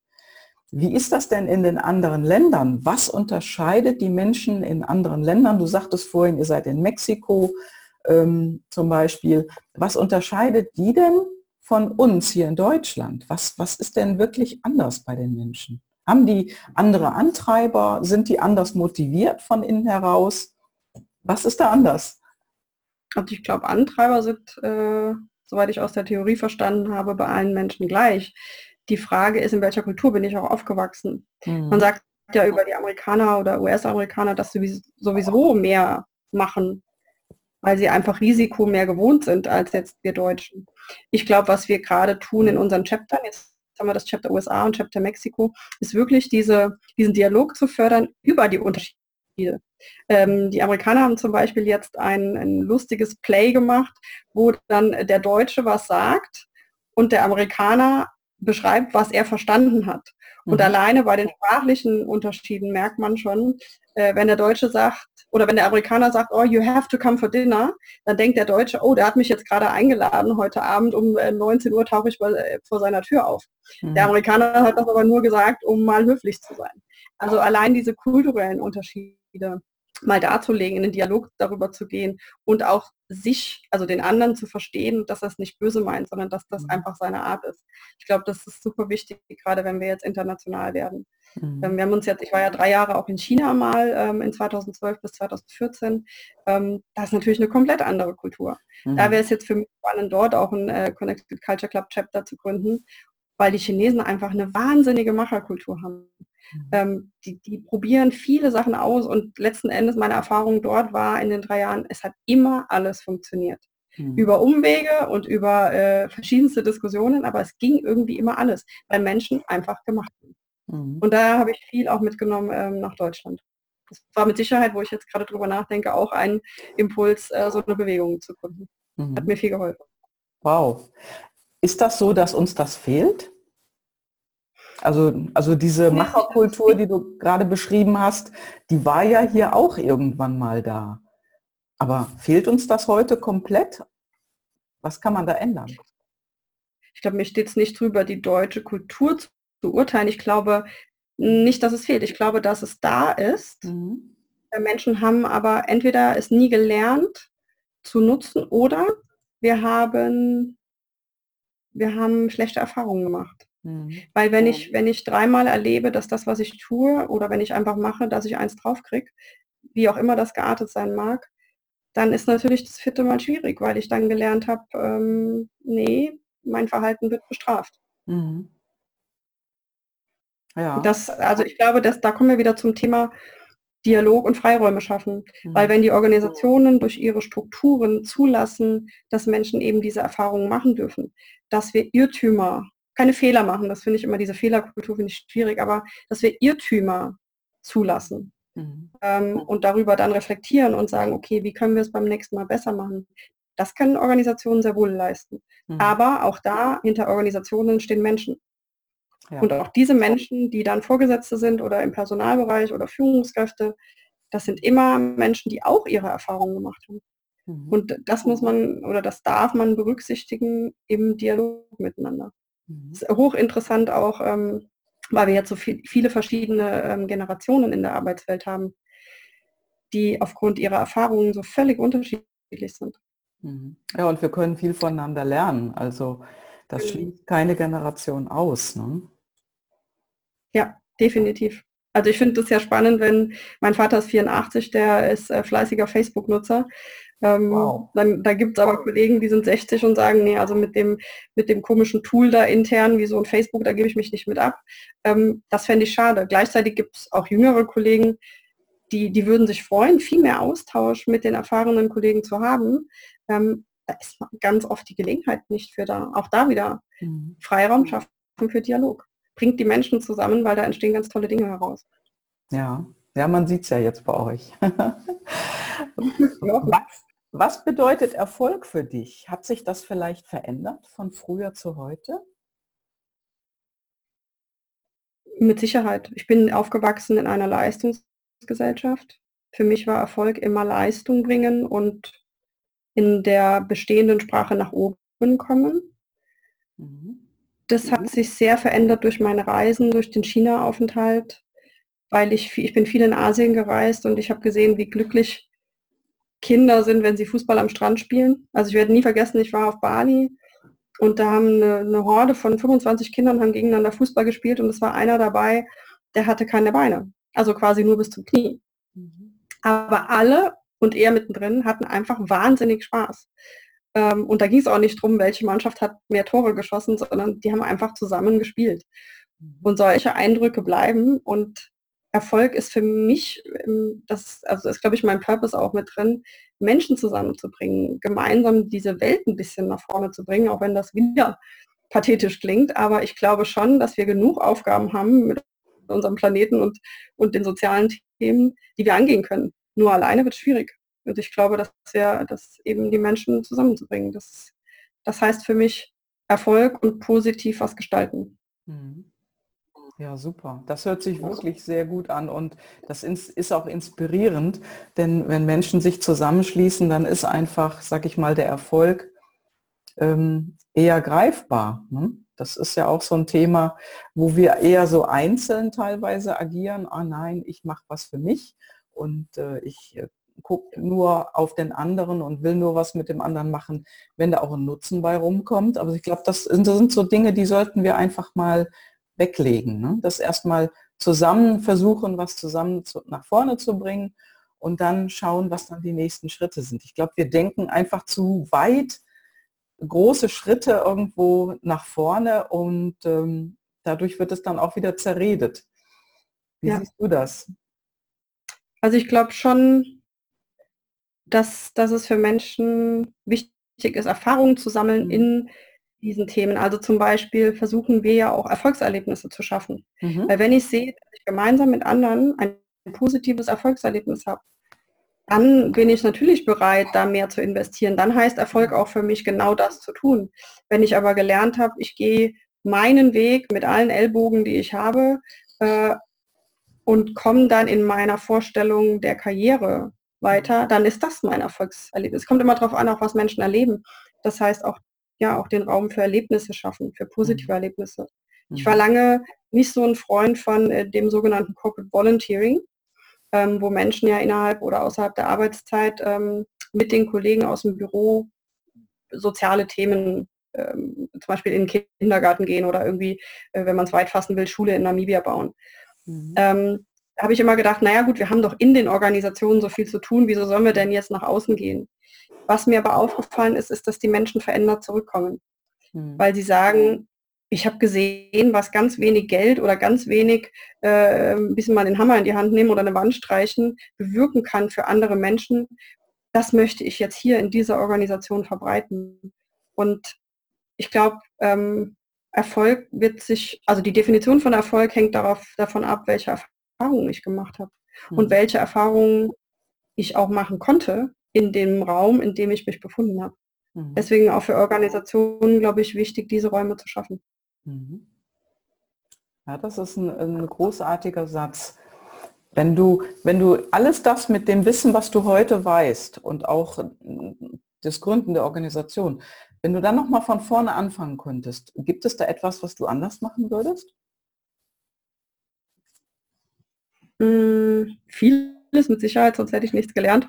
Wie ist das denn in den anderen Ländern? Was unterscheidet die Menschen in anderen Ländern? Du sagtest vorhin, ihr seid in Mexiko ähm, zum Beispiel. Was unterscheidet die denn von uns hier in Deutschland? Was, was ist denn wirklich anders bei den Menschen? Haben die andere Antreiber? Sind die anders motiviert von innen heraus? Was ist da anders? Also ich glaube, Antreiber sind, äh, soweit ich aus der Theorie verstanden habe, bei allen Menschen gleich. Die Frage ist, in welcher Kultur bin ich auch aufgewachsen? Mhm. Man sagt ja über die Amerikaner oder US-Amerikaner, dass sie sowieso mehr machen, weil sie einfach Risiko mehr gewohnt sind als jetzt wir Deutschen. Ich glaube, was wir gerade tun in unseren Chaptern, jetzt haben wir das Chapter USA und Chapter Mexiko, ist wirklich diese, diesen Dialog zu fördern über die Unterschiede. Ähm, die Amerikaner haben zum Beispiel jetzt ein, ein lustiges Play gemacht, wo dann der Deutsche was sagt und der Amerikaner beschreibt, was er verstanden hat. Und mhm. alleine bei den sprachlichen Unterschieden merkt man schon, äh, wenn der Deutsche sagt, oder wenn der Amerikaner sagt, oh, you have to come for dinner, dann denkt der Deutsche, oh, der hat mich jetzt gerade eingeladen, heute Abend um äh, 19 Uhr tauche ich bei, äh, vor seiner Tür auf. Mhm. Der Amerikaner hat das aber nur gesagt, um mal höflich zu sein. Also allein diese kulturellen Unterschiede mal darzulegen, in den Dialog darüber zu gehen und auch sich, also den anderen zu verstehen, dass das nicht böse meint, sondern dass das mhm. einfach seine Art ist. Ich glaube, das ist super wichtig, gerade wenn wir jetzt international werden. Mhm. Ähm, wir haben uns jetzt, ich war ja drei Jahre auch in China mal, ähm, in 2012 bis 2014. Ähm, das ist natürlich eine komplett andere Kultur. Mhm. Da wäre es jetzt für mich spannend, dort auch ein äh, Connected Culture Club Chapter zu gründen, weil die Chinesen einfach eine wahnsinnige Macherkultur haben. Mhm. Ähm, die, die probieren viele Sachen aus und letzten Endes meine Erfahrung dort war in den drei Jahren, es hat immer alles funktioniert. Mhm. Über Umwege und über äh, verschiedenste Diskussionen, aber es ging irgendwie immer alles, weil Menschen einfach gemacht haben. Mhm. Und da habe ich viel auch mitgenommen ähm, nach Deutschland. Das war mit Sicherheit, wo ich jetzt gerade drüber nachdenke, auch ein Impuls, äh, so eine Bewegung zu gründen. Mhm. Hat mir viel geholfen. Wow. Ist das so, dass uns das fehlt? Also, also diese Macherkultur, die du gerade beschrieben hast, die war ja hier auch irgendwann mal da. Aber fehlt uns das heute komplett? Was kann man da ändern? Ich glaube, mir steht es nicht drüber, die deutsche Kultur zu beurteilen. Ich glaube nicht, dass es fehlt. Ich glaube, dass es da ist. Mhm. Menschen haben aber entweder es nie gelernt zu nutzen oder wir haben, wir haben schlechte Erfahrungen gemacht. Mhm. Weil wenn ich, wenn ich dreimal erlebe, dass das, was ich tue, oder wenn ich einfach mache, dass ich eins draufkriege, wie auch immer das geartet sein mag, dann ist natürlich das vierte Mal schwierig, weil ich dann gelernt habe, ähm, nee, mein Verhalten wird bestraft. Mhm. Ja. Das, also ich glaube, dass da kommen wir wieder zum Thema Dialog und Freiräume schaffen. Mhm. Weil wenn die Organisationen durch ihre Strukturen zulassen, dass Menschen eben diese Erfahrungen machen dürfen, dass wir Irrtümer keine Fehler machen. Das finde ich immer, diese Fehlerkultur finde ich schwierig, aber dass wir Irrtümer zulassen mhm. ähm, und darüber dann reflektieren und sagen, okay, wie können wir es beim nächsten Mal besser machen? Das können Organisationen sehr wohl leisten. Mhm. Aber auch da, hinter Organisationen stehen Menschen. Ja. Und auch diese Menschen, die dann Vorgesetzte sind oder im Personalbereich oder Führungskräfte, das sind immer Menschen, die auch ihre Erfahrungen gemacht haben. Mhm. Und das muss man oder das darf man berücksichtigen im Dialog miteinander. Mhm. Ist hochinteressant auch, ähm, weil wir jetzt so viel, viele verschiedene ähm, Generationen in der Arbeitswelt haben, die aufgrund ihrer Erfahrungen so völlig unterschiedlich sind. Mhm. Ja, und wir können viel voneinander lernen. Also das mhm. schließt keine Generation aus. Ne? Ja, definitiv. Also ich finde es ja spannend, wenn mein Vater ist 84, der ist äh, fleißiger Facebook-Nutzer ähm, wow. Dann da gibt es aber Kollegen, die sind 60 und sagen, nee, also mit dem, mit dem komischen Tool da intern, wie so ein Facebook, da gebe ich mich nicht mit ab. Ähm, das fände ich schade. Gleichzeitig gibt es auch jüngere Kollegen, die, die würden sich freuen, viel mehr Austausch mit den erfahrenen Kollegen zu haben. Ähm, da ist ganz oft die Gelegenheit nicht für da. Auch da wieder mhm. Freiraum schaffen für Dialog. Bringt die Menschen zusammen, weil da entstehen ganz tolle Dinge heraus. Ja, ja, man sieht es ja jetzt bei euch. was, was bedeutet Erfolg für dich? Hat sich das vielleicht verändert von früher zu heute? Mit Sicherheit. Ich bin aufgewachsen in einer Leistungsgesellschaft. Für mich war Erfolg immer Leistung bringen und in der bestehenden Sprache nach oben kommen. Mhm. Das hat mhm. sich sehr verändert durch meine Reisen, durch den China-Aufenthalt, weil ich, ich bin viel in Asien gereist und ich habe gesehen, wie glücklich Kinder sind, wenn sie Fußball am Strand spielen. Also ich werde nie vergessen, ich war auf Bali und da haben eine, eine Horde von 25 Kindern haben gegeneinander Fußball gespielt und es war einer dabei, der hatte keine Beine. Also quasi nur bis zum Knie. Mhm. Aber alle und er mittendrin hatten einfach wahnsinnig Spaß. Ähm, und da ging es auch nicht darum, welche Mannschaft hat mehr Tore geschossen, sondern die haben einfach zusammen gespielt. Mhm. Und solche Eindrücke bleiben und Erfolg ist für mich, ähm, das also ist, glaube ich, mein Purpose auch mit drin, Menschen zusammenzubringen, gemeinsam diese Welt ein bisschen nach vorne zu bringen, auch wenn das wieder pathetisch klingt. Aber ich glaube schon, dass wir genug Aufgaben haben mit unserem Planeten und, und den sozialen Themen, die wir angehen können. Nur alleine wird es schwierig. Und ich glaube, dass wir das eben die Menschen zusammenzubringen. Das, das heißt für mich Erfolg und positiv was gestalten. Mhm. Ja, super. Das hört sich wirklich sehr gut an und das ist auch inspirierend, denn wenn Menschen sich zusammenschließen, dann ist einfach, sag ich mal, der Erfolg ähm, eher greifbar. Ne? Das ist ja auch so ein Thema, wo wir eher so einzeln teilweise agieren. Ah nein, ich mache was für mich und äh, ich äh, gucke nur auf den anderen und will nur was mit dem anderen machen, wenn da auch ein Nutzen bei rumkommt. Aber ich glaube, das, das sind so Dinge, die sollten wir einfach mal weglegen. Ne? Das erstmal zusammen versuchen, was zusammen zu, nach vorne zu bringen und dann schauen, was dann die nächsten Schritte sind. Ich glaube, wir denken einfach zu weit große Schritte irgendwo nach vorne und ähm, dadurch wird es dann auch wieder zerredet. Wie ja. siehst du das? Also ich glaube schon, dass, dass es für Menschen wichtig ist, Erfahrungen zu sammeln mhm. in diesen Themen. Also zum Beispiel versuchen wir ja auch Erfolgserlebnisse zu schaffen. Mhm. Weil wenn ich sehe, dass ich gemeinsam mit anderen ein positives Erfolgserlebnis habe, dann bin ich natürlich bereit, da mehr zu investieren. Dann heißt Erfolg auch für mich genau das zu tun. Wenn ich aber gelernt habe, ich gehe meinen Weg mit allen Ellbogen, die ich habe, äh, und komme dann in meiner Vorstellung der Karriere weiter, dann ist das mein Erfolgserlebnis. Es kommt immer darauf an, auch was Menschen erleben. Das heißt auch ja auch den Raum für Erlebnisse schaffen, für positive mhm. Erlebnisse. Ich war mhm. lange nicht so ein Freund von äh, dem sogenannten Corporate Volunteering, ähm, wo Menschen ja innerhalb oder außerhalb der Arbeitszeit ähm, mit den Kollegen aus dem Büro soziale Themen, ähm, zum Beispiel in den Kindergarten gehen oder irgendwie, äh, wenn man es weit fassen will, Schule in Namibia bauen. Mhm. Da habe ich immer gedacht, naja gut, wir haben doch in den Organisationen so viel zu tun, wieso sollen wir denn jetzt nach außen gehen? Was mir aber aufgefallen ist, ist, dass die Menschen verändert zurückkommen, mhm. weil sie sagen, ich habe gesehen, was ganz wenig Geld oder ganz wenig äh, ein bisschen mal den Hammer in die Hand nehmen oder eine Wand streichen bewirken kann für andere Menschen. Das möchte ich jetzt hier in dieser Organisation verbreiten. Und ich glaube, ähm, Erfolg wird sich, also die Definition von Erfolg hängt darauf, davon ab, welche Erfahrungen ich gemacht habe mhm. und welche Erfahrungen ich auch machen konnte, in dem Raum, in dem ich mich befunden habe. Mhm. Deswegen auch für Organisationen, glaube ich, wichtig, diese Räume zu schaffen. Mhm. Ja, das ist ein, ein, großartiger Satz. Wenn du, wenn du alles das mit dem Wissen, was du heute weißt und auch das Gründen der Organisation, wenn du dann nochmal von vorne anfangen könntest, gibt es da etwas, was du anders machen würdest? Mm, vieles mit Sicherheit, sonst hätte ich nichts gelernt.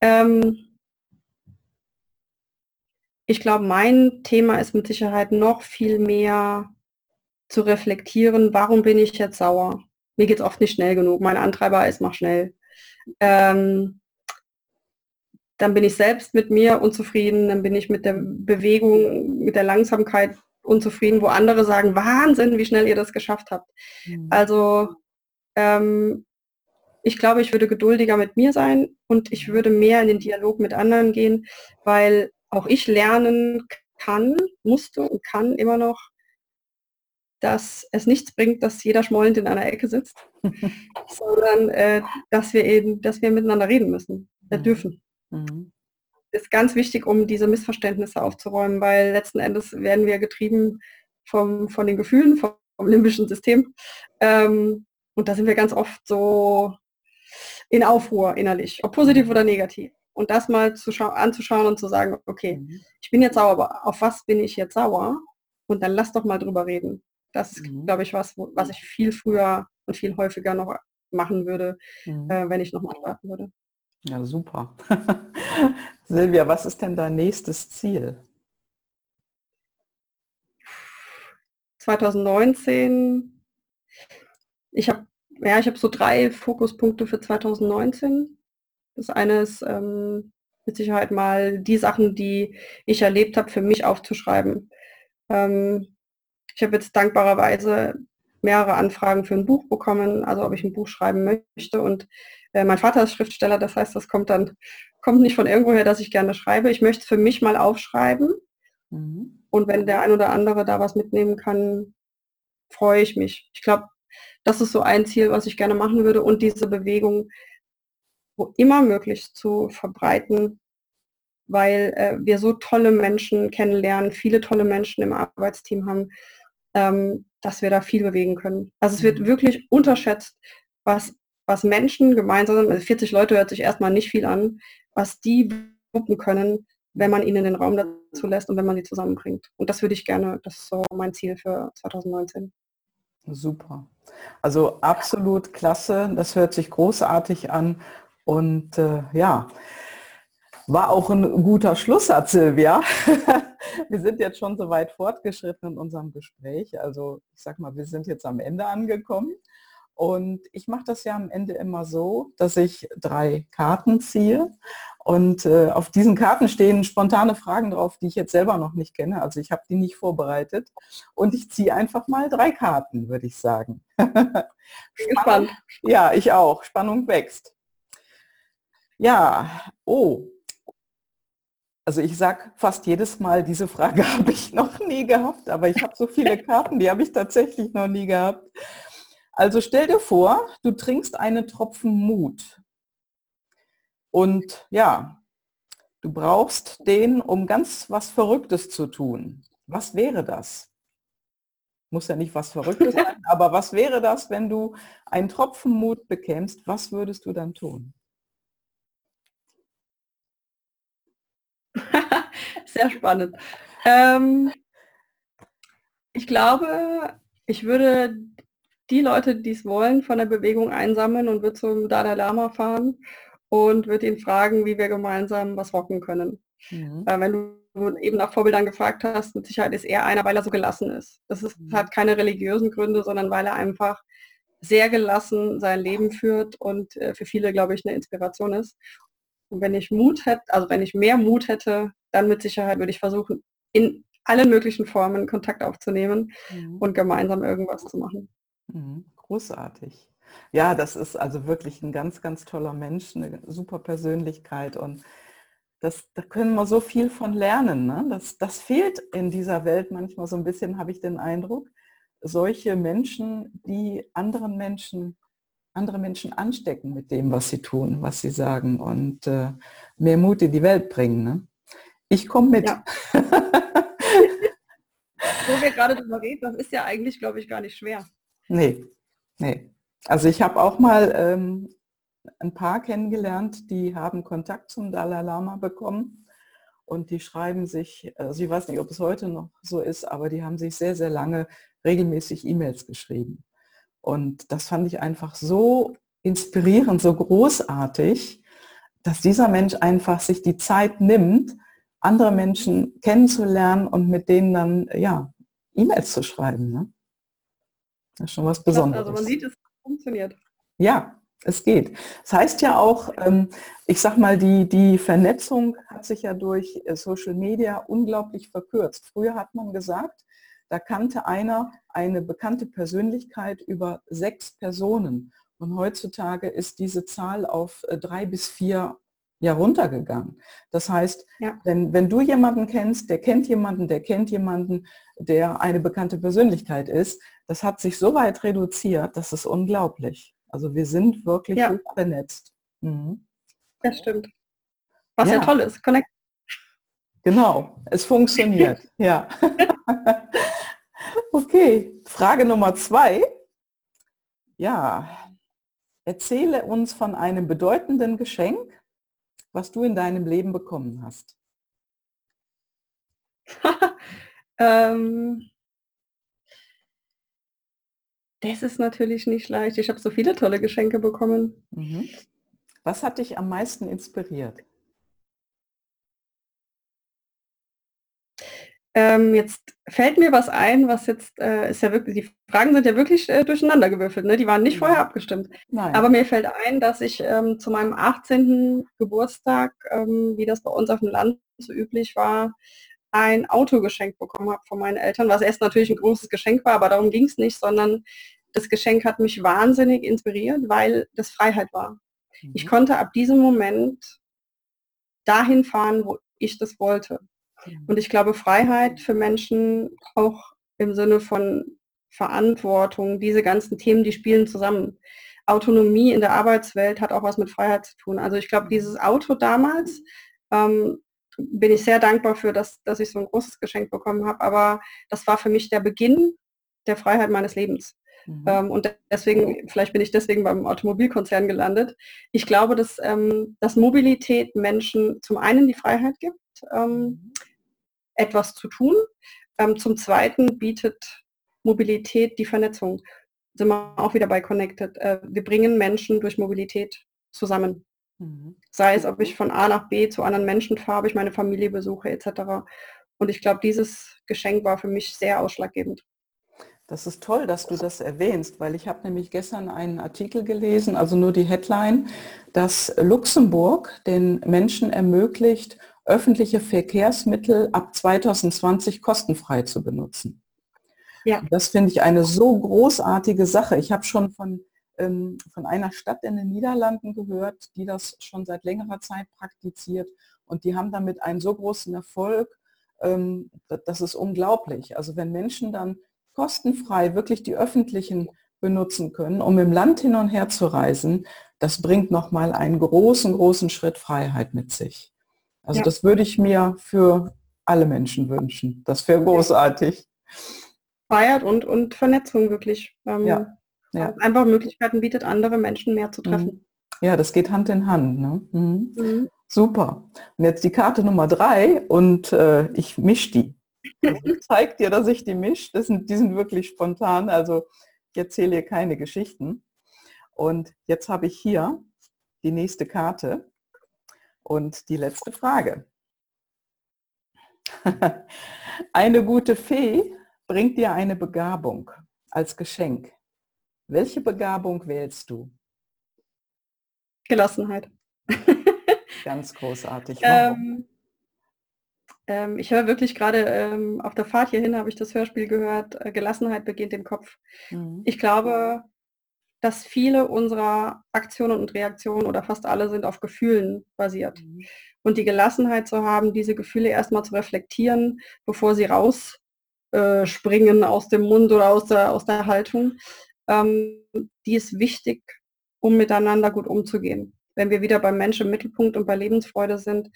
Ähm, ich glaube, mein Thema ist mit Sicherheit noch viel mehr zu reflektieren, warum bin ich jetzt sauer? Mir geht es oft nicht schnell genug. Mein Antreiber ist, mach schnell. Ähm, dann bin ich selbst mit mir unzufrieden, dann bin ich mit der Bewegung, mit der Langsamkeit unzufrieden, wo andere sagen, Wahnsinn, wie schnell ihr das geschafft habt. Mhm. Also ähm, ich glaube, ich würde geduldiger mit mir sein und ich würde mehr in den Dialog mit anderen gehen, weil auch ich lernen kann, musste und kann immer noch, dass es nichts bringt, dass jeder schmollend in einer Ecke sitzt, sondern äh, dass wir eben, dass wir miteinander reden müssen, äh, dürfen. Mhm. Ist ganz wichtig, um diese Missverständnisse aufzuräumen, weil letzten Endes werden wir getrieben vom, von den Gefühlen, vom, vom limbischen System. Ähm, und da sind wir ganz oft so in Aufruhr innerlich, ob positiv oder negativ. Und das mal zu anzuschauen und zu sagen, okay, mhm. ich bin jetzt sauer, aber auf was bin ich jetzt sauer? Und dann lass doch mal drüber reden. Das ist, mhm. glaube ich, was, was ich viel früher und viel häufiger noch machen würde, mhm. äh, wenn ich nochmal starten würde. Ja, super. Silvia, was ist denn dein nächstes Ziel? 2019, ich habe ja, ich habe so drei Fokuspunkte für 2019. Das eine ist ähm, mit Sicherheit mal die Sachen, die ich erlebt habe, für mich aufzuschreiben. Ähm, ich habe jetzt dankbarerweise mehrere Anfragen für ein Buch bekommen, also ob ich ein Buch schreiben möchte. Und äh, mein Vater ist Schriftsteller, das heißt, das kommt dann, kommt nicht von irgendwoher, dass ich gerne schreibe. Ich möchte es für mich mal aufschreiben. Mhm. Und wenn der ein oder andere da was mitnehmen kann, freue ich mich. Ich glaube, das ist so ein Ziel, was ich gerne machen würde. Und diese Bewegung wo immer möglich zu verbreiten, weil äh, wir so tolle Menschen kennenlernen, viele tolle Menschen im Arbeitsteam haben, ähm, dass wir da viel bewegen können. Also es wird mhm. wirklich unterschätzt, was, was Menschen gemeinsam, also 40 Leute hört sich erstmal nicht viel an, was die wuppen können, wenn man ihnen den Raum dazu lässt und wenn man die zusammenbringt. Und das würde ich gerne, das ist so mein Ziel für 2019. Super. Also absolut klasse. Das hört sich großartig an. Und äh, ja, war auch ein guter Schlusssatz, Silvia. wir sind jetzt schon so weit fortgeschritten in unserem Gespräch. Also ich sag mal, wir sind jetzt am Ende angekommen. Und ich mache das ja am Ende immer so, dass ich drei Karten ziehe. Und äh, auf diesen Karten stehen spontane Fragen drauf, die ich jetzt selber noch nicht kenne. Also ich habe die nicht vorbereitet. Und ich ziehe einfach mal drei Karten, würde ich sagen. Spannend. Ja, ich auch. Spannung wächst. Ja, oh, also ich sage fast jedes Mal, diese Frage habe ich noch nie gehabt, aber ich habe so viele Karten, die habe ich tatsächlich noch nie gehabt. Also stell dir vor, du trinkst einen Tropfen Mut. Und ja, du brauchst den, um ganz was Verrücktes zu tun. Was wäre das? Muss ja nicht was Verrücktes sein, aber was wäre das, wenn du einen Tropfen Mut bekämst? Was würdest du dann tun? Sehr spannend. Ähm, ich glaube, ich würde die Leute, die es wollen, von der Bewegung einsammeln und würde zum Dalai Lama fahren und würde ihn fragen, wie wir gemeinsam was rocken können. Mhm. Äh, wenn du eben nach Vorbildern gefragt hast, mit Sicherheit ist er einer, weil er so gelassen ist. Das ist, mhm. hat keine religiösen Gründe, sondern weil er einfach sehr gelassen sein Leben führt und äh, für viele, glaube ich, eine Inspiration ist. Und wenn ich Mut hätte, also wenn ich mehr Mut hätte, dann mit Sicherheit würde ich versuchen, in allen möglichen Formen Kontakt aufzunehmen mhm. und gemeinsam irgendwas zu machen. Mhm. Großartig. Ja, das ist also wirklich ein ganz, ganz toller Mensch, eine super Persönlichkeit und das, da können wir so viel von lernen. Ne? Das, das fehlt in dieser Welt manchmal so ein bisschen, habe ich den Eindruck. Solche Menschen, die anderen Menschen andere Menschen anstecken mit dem, was sie tun, was sie sagen und äh, mehr Mut in die Welt bringen. Ne? Ich komme mit. Ja. Wo wir gerade drüber reden, das ist ja eigentlich, glaube ich, gar nicht schwer. Nee, nee. Also ich habe auch mal ähm, ein paar kennengelernt, die haben Kontakt zum Dalai Lama bekommen und die schreiben sich, also ich weiß nicht, ob es heute noch so ist, aber die haben sich sehr, sehr lange regelmäßig E-Mails geschrieben. Und das fand ich einfach so inspirierend, so großartig, dass dieser Mensch einfach sich die Zeit nimmt, andere Menschen kennenzulernen und mit denen dann ja E-Mails zu schreiben. Ne? Das ist schon was Besonderes. Also man sieht, es funktioniert. Ja, es geht. Das heißt ja auch, ähm, ich sag mal, die, die Vernetzung hat sich ja durch äh, Social Media unglaublich verkürzt. Früher hat man gesagt, da kannte einer eine bekannte Persönlichkeit über sechs Personen. Und heutzutage ist diese Zahl auf äh, drei bis vier ja runtergegangen. Das heißt, ja. wenn, wenn du jemanden kennst, der kennt jemanden, der kennt jemanden, der eine bekannte Persönlichkeit ist, das hat sich so weit reduziert, das ist unglaublich. Also wir sind wirklich ja. vernetzt. Mhm. Das stimmt. Was ja, ja toll ist, Connect. Genau, es funktioniert. ja. Okay, Frage Nummer zwei. Ja, erzähle uns von einem bedeutenden Geschenk, was du in deinem Leben bekommen hast. ähm, das ist natürlich nicht leicht. Ich habe so viele tolle Geschenke bekommen. Mhm. Was hat dich am meisten inspiriert? Ähm, jetzt fällt mir was ein, was jetzt äh, ist ja wirklich, die Fragen sind ja wirklich äh, durcheinander gewürfelt, ne? Die waren nicht vorher abgestimmt. Nein. Aber mir fällt ein, dass ich ähm, zu meinem 18. Geburtstag, ähm, wie das bei uns auf dem Land so üblich war, ein Auto geschenkt bekommen habe von meinen Eltern, was erst natürlich ein großes Geschenk war, aber darum ging es nicht, sondern das Geschenk hat mich wahnsinnig inspiriert, weil das Freiheit war. Mhm. Ich konnte ab diesem Moment dahin fahren, wo ich das wollte. Mhm. Und ich glaube, Freiheit für Menschen auch im Sinne von Verantwortung, diese ganzen Themen, die spielen zusammen. Autonomie in der Arbeitswelt hat auch was mit Freiheit zu tun. Also ich glaube, dieses Auto damals ähm, bin ich sehr dankbar für, dass, dass ich so ein großes Geschenk bekommen habe. Aber das war für mich der Beginn der Freiheit meines Lebens. Mhm. Ähm, und deswegen, vielleicht bin ich deswegen beim Automobilkonzern gelandet. Ich glaube, dass, ähm, dass Mobilität Menschen zum einen die Freiheit gibt, ähm, mhm. etwas zu tun. Ähm, zum zweiten bietet Mobilität die Vernetzung. Sind wir auch wieder bei Connected. Äh, wir bringen Menschen durch Mobilität zusammen. Mhm. Sei es, ob ich von A nach B zu anderen Menschen fahre, ob ich meine Familie besuche etc. Und ich glaube, dieses Geschenk war für mich sehr ausschlaggebend. Das ist toll, dass du das erwähnst, weil ich habe nämlich gestern einen Artikel gelesen, also nur die Headline, dass Luxemburg den Menschen ermöglicht, öffentliche Verkehrsmittel ab 2020 kostenfrei zu benutzen. Ja. Das finde ich eine so großartige Sache. Ich habe schon von, ähm, von einer Stadt in den Niederlanden gehört, die das schon seit längerer Zeit praktiziert und die haben damit einen so großen Erfolg, ähm, das ist unglaublich. Also wenn Menschen dann kostenfrei wirklich die öffentlichen benutzen können, um im Land hin und her zu reisen, das bringt nochmal einen großen, großen Schritt Freiheit mit sich. Also ja. das würde ich mir für alle Menschen wünschen. Das wäre großartig. Freiheit und, und Vernetzung wirklich. Ähm, ja. Ja. Einfach Möglichkeiten bietet, andere Menschen mehr zu mhm. treffen. Ja, das geht Hand in Hand. Ne? Mhm. Mhm. Super. Und jetzt die Karte Nummer drei und äh, ich mische die. Ich zeige dir, dass ich die mische. Das sind, die sind wirklich spontan. Also ich erzähle hier keine Geschichten. Und jetzt habe ich hier die nächste Karte und die letzte Frage. eine gute Fee bringt dir eine Begabung als Geschenk. Welche Begabung wählst du? Gelassenheit. Ganz großartig. Ähm, ähm, ich höre wirklich gerade ähm, auf der Fahrt hierhin, habe ich das Hörspiel gehört, äh, Gelassenheit beginnt im Kopf. Mhm. Ich glaube, dass viele unserer Aktionen und Reaktionen oder fast alle sind auf Gefühlen basiert. Mhm. Und die Gelassenheit zu haben, diese Gefühle erstmal zu reflektieren, bevor sie rausspringen äh, aus dem Mund oder aus der, aus der Haltung, ähm, die ist wichtig, um miteinander gut umzugehen. Wenn wir wieder beim Menschen im Mittelpunkt und bei Lebensfreude sind,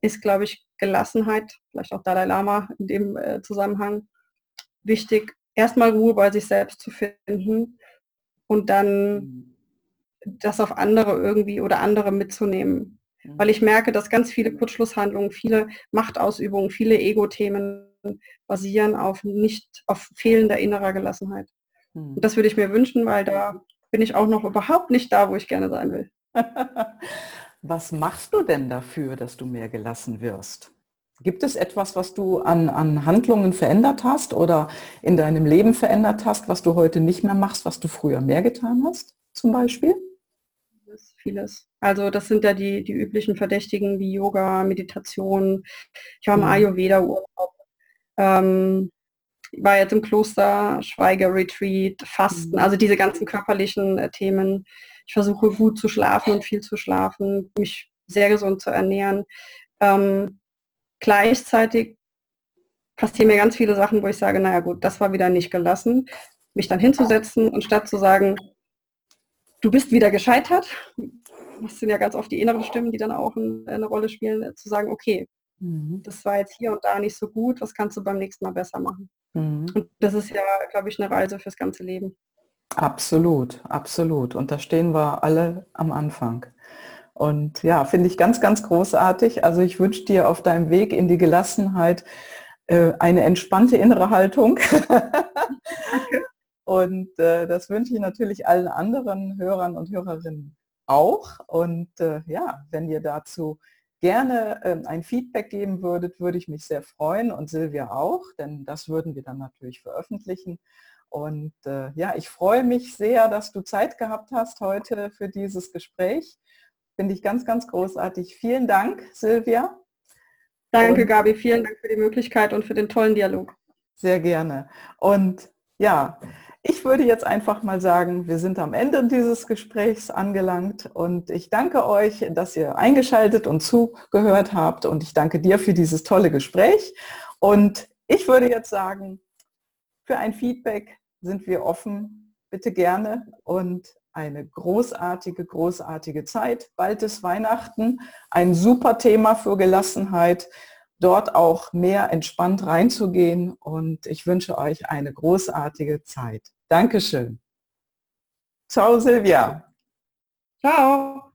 ist, glaube ich, Gelassenheit, vielleicht auch Dalai Lama in dem äh, Zusammenhang, wichtig, erstmal Ruhe bei sich selbst zu finden und dann mhm. das auf andere irgendwie oder andere mitzunehmen. Weil ich merke, dass ganz viele Kurzschlusshandlungen, viele Machtausübungen, viele Ego-Themen basieren auf nicht, auf fehlender innerer Gelassenheit. Und das würde ich mir wünschen, weil da bin ich auch noch überhaupt nicht da, wo ich gerne sein will. Was machst du denn dafür, dass du mehr gelassen wirst? Gibt es etwas, was du an, an Handlungen verändert hast oder in deinem Leben verändert hast, was du heute nicht mehr machst, was du früher mehr getan hast, zum Beispiel? Vieles. Also das sind ja die, die üblichen Verdächtigen wie Yoga, Meditation. Ich war im mhm. Ayurveda-Urlaub. Ähm, war jetzt im Kloster, Schweiger-Retreat, Fasten, mhm. also diese ganzen körperlichen äh, Themen. Ich versuche gut zu schlafen und viel zu schlafen, mich sehr gesund zu ernähren. Ähm, gleichzeitig passieren mir ganz viele Sachen, wo ich sage, naja gut, das war wieder nicht gelassen. Mich dann hinzusetzen und statt zu sagen, du bist wieder gescheitert, das sind ja ganz oft die inneren Stimmen, die dann auch eine Rolle spielen, zu sagen, okay, mhm. das war jetzt hier und da nicht so gut, was kannst du beim nächsten Mal besser machen? Mhm. Und das ist ja, glaube ich, eine Reise fürs ganze Leben. Absolut, absolut. Und da stehen wir alle am Anfang. Und ja, finde ich ganz, ganz großartig. Also ich wünsche dir auf deinem Weg in die Gelassenheit äh, eine entspannte innere Haltung. und äh, das wünsche ich natürlich allen anderen Hörern und Hörerinnen auch. Und äh, ja, wenn ihr dazu gerne ähm, ein Feedback geben würdet, würde ich mich sehr freuen und Silvia auch, denn das würden wir dann natürlich veröffentlichen. Und äh, ja, ich freue mich sehr, dass du Zeit gehabt hast heute für dieses Gespräch. Finde ich ganz, ganz großartig. Vielen Dank, Silvia. Danke, und Gabi. Vielen Dank für die Möglichkeit und für den tollen Dialog. Sehr gerne. Und ja, ich würde jetzt einfach mal sagen, wir sind am Ende dieses Gesprächs angelangt und ich danke euch, dass ihr eingeschaltet und zugehört habt und ich danke dir für dieses tolle Gespräch. Und ich würde jetzt sagen, für ein Feedback sind wir offen, bitte gerne und eine großartige, großartige Zeit. Bald ist Weihnachten, ein super Thema für Gelassenheit dort auch mehr entspannt reinzugehen. Und ich wünsche euch eine großartige Zeit. Dankeschön. Ciao, Silvia. Ciao.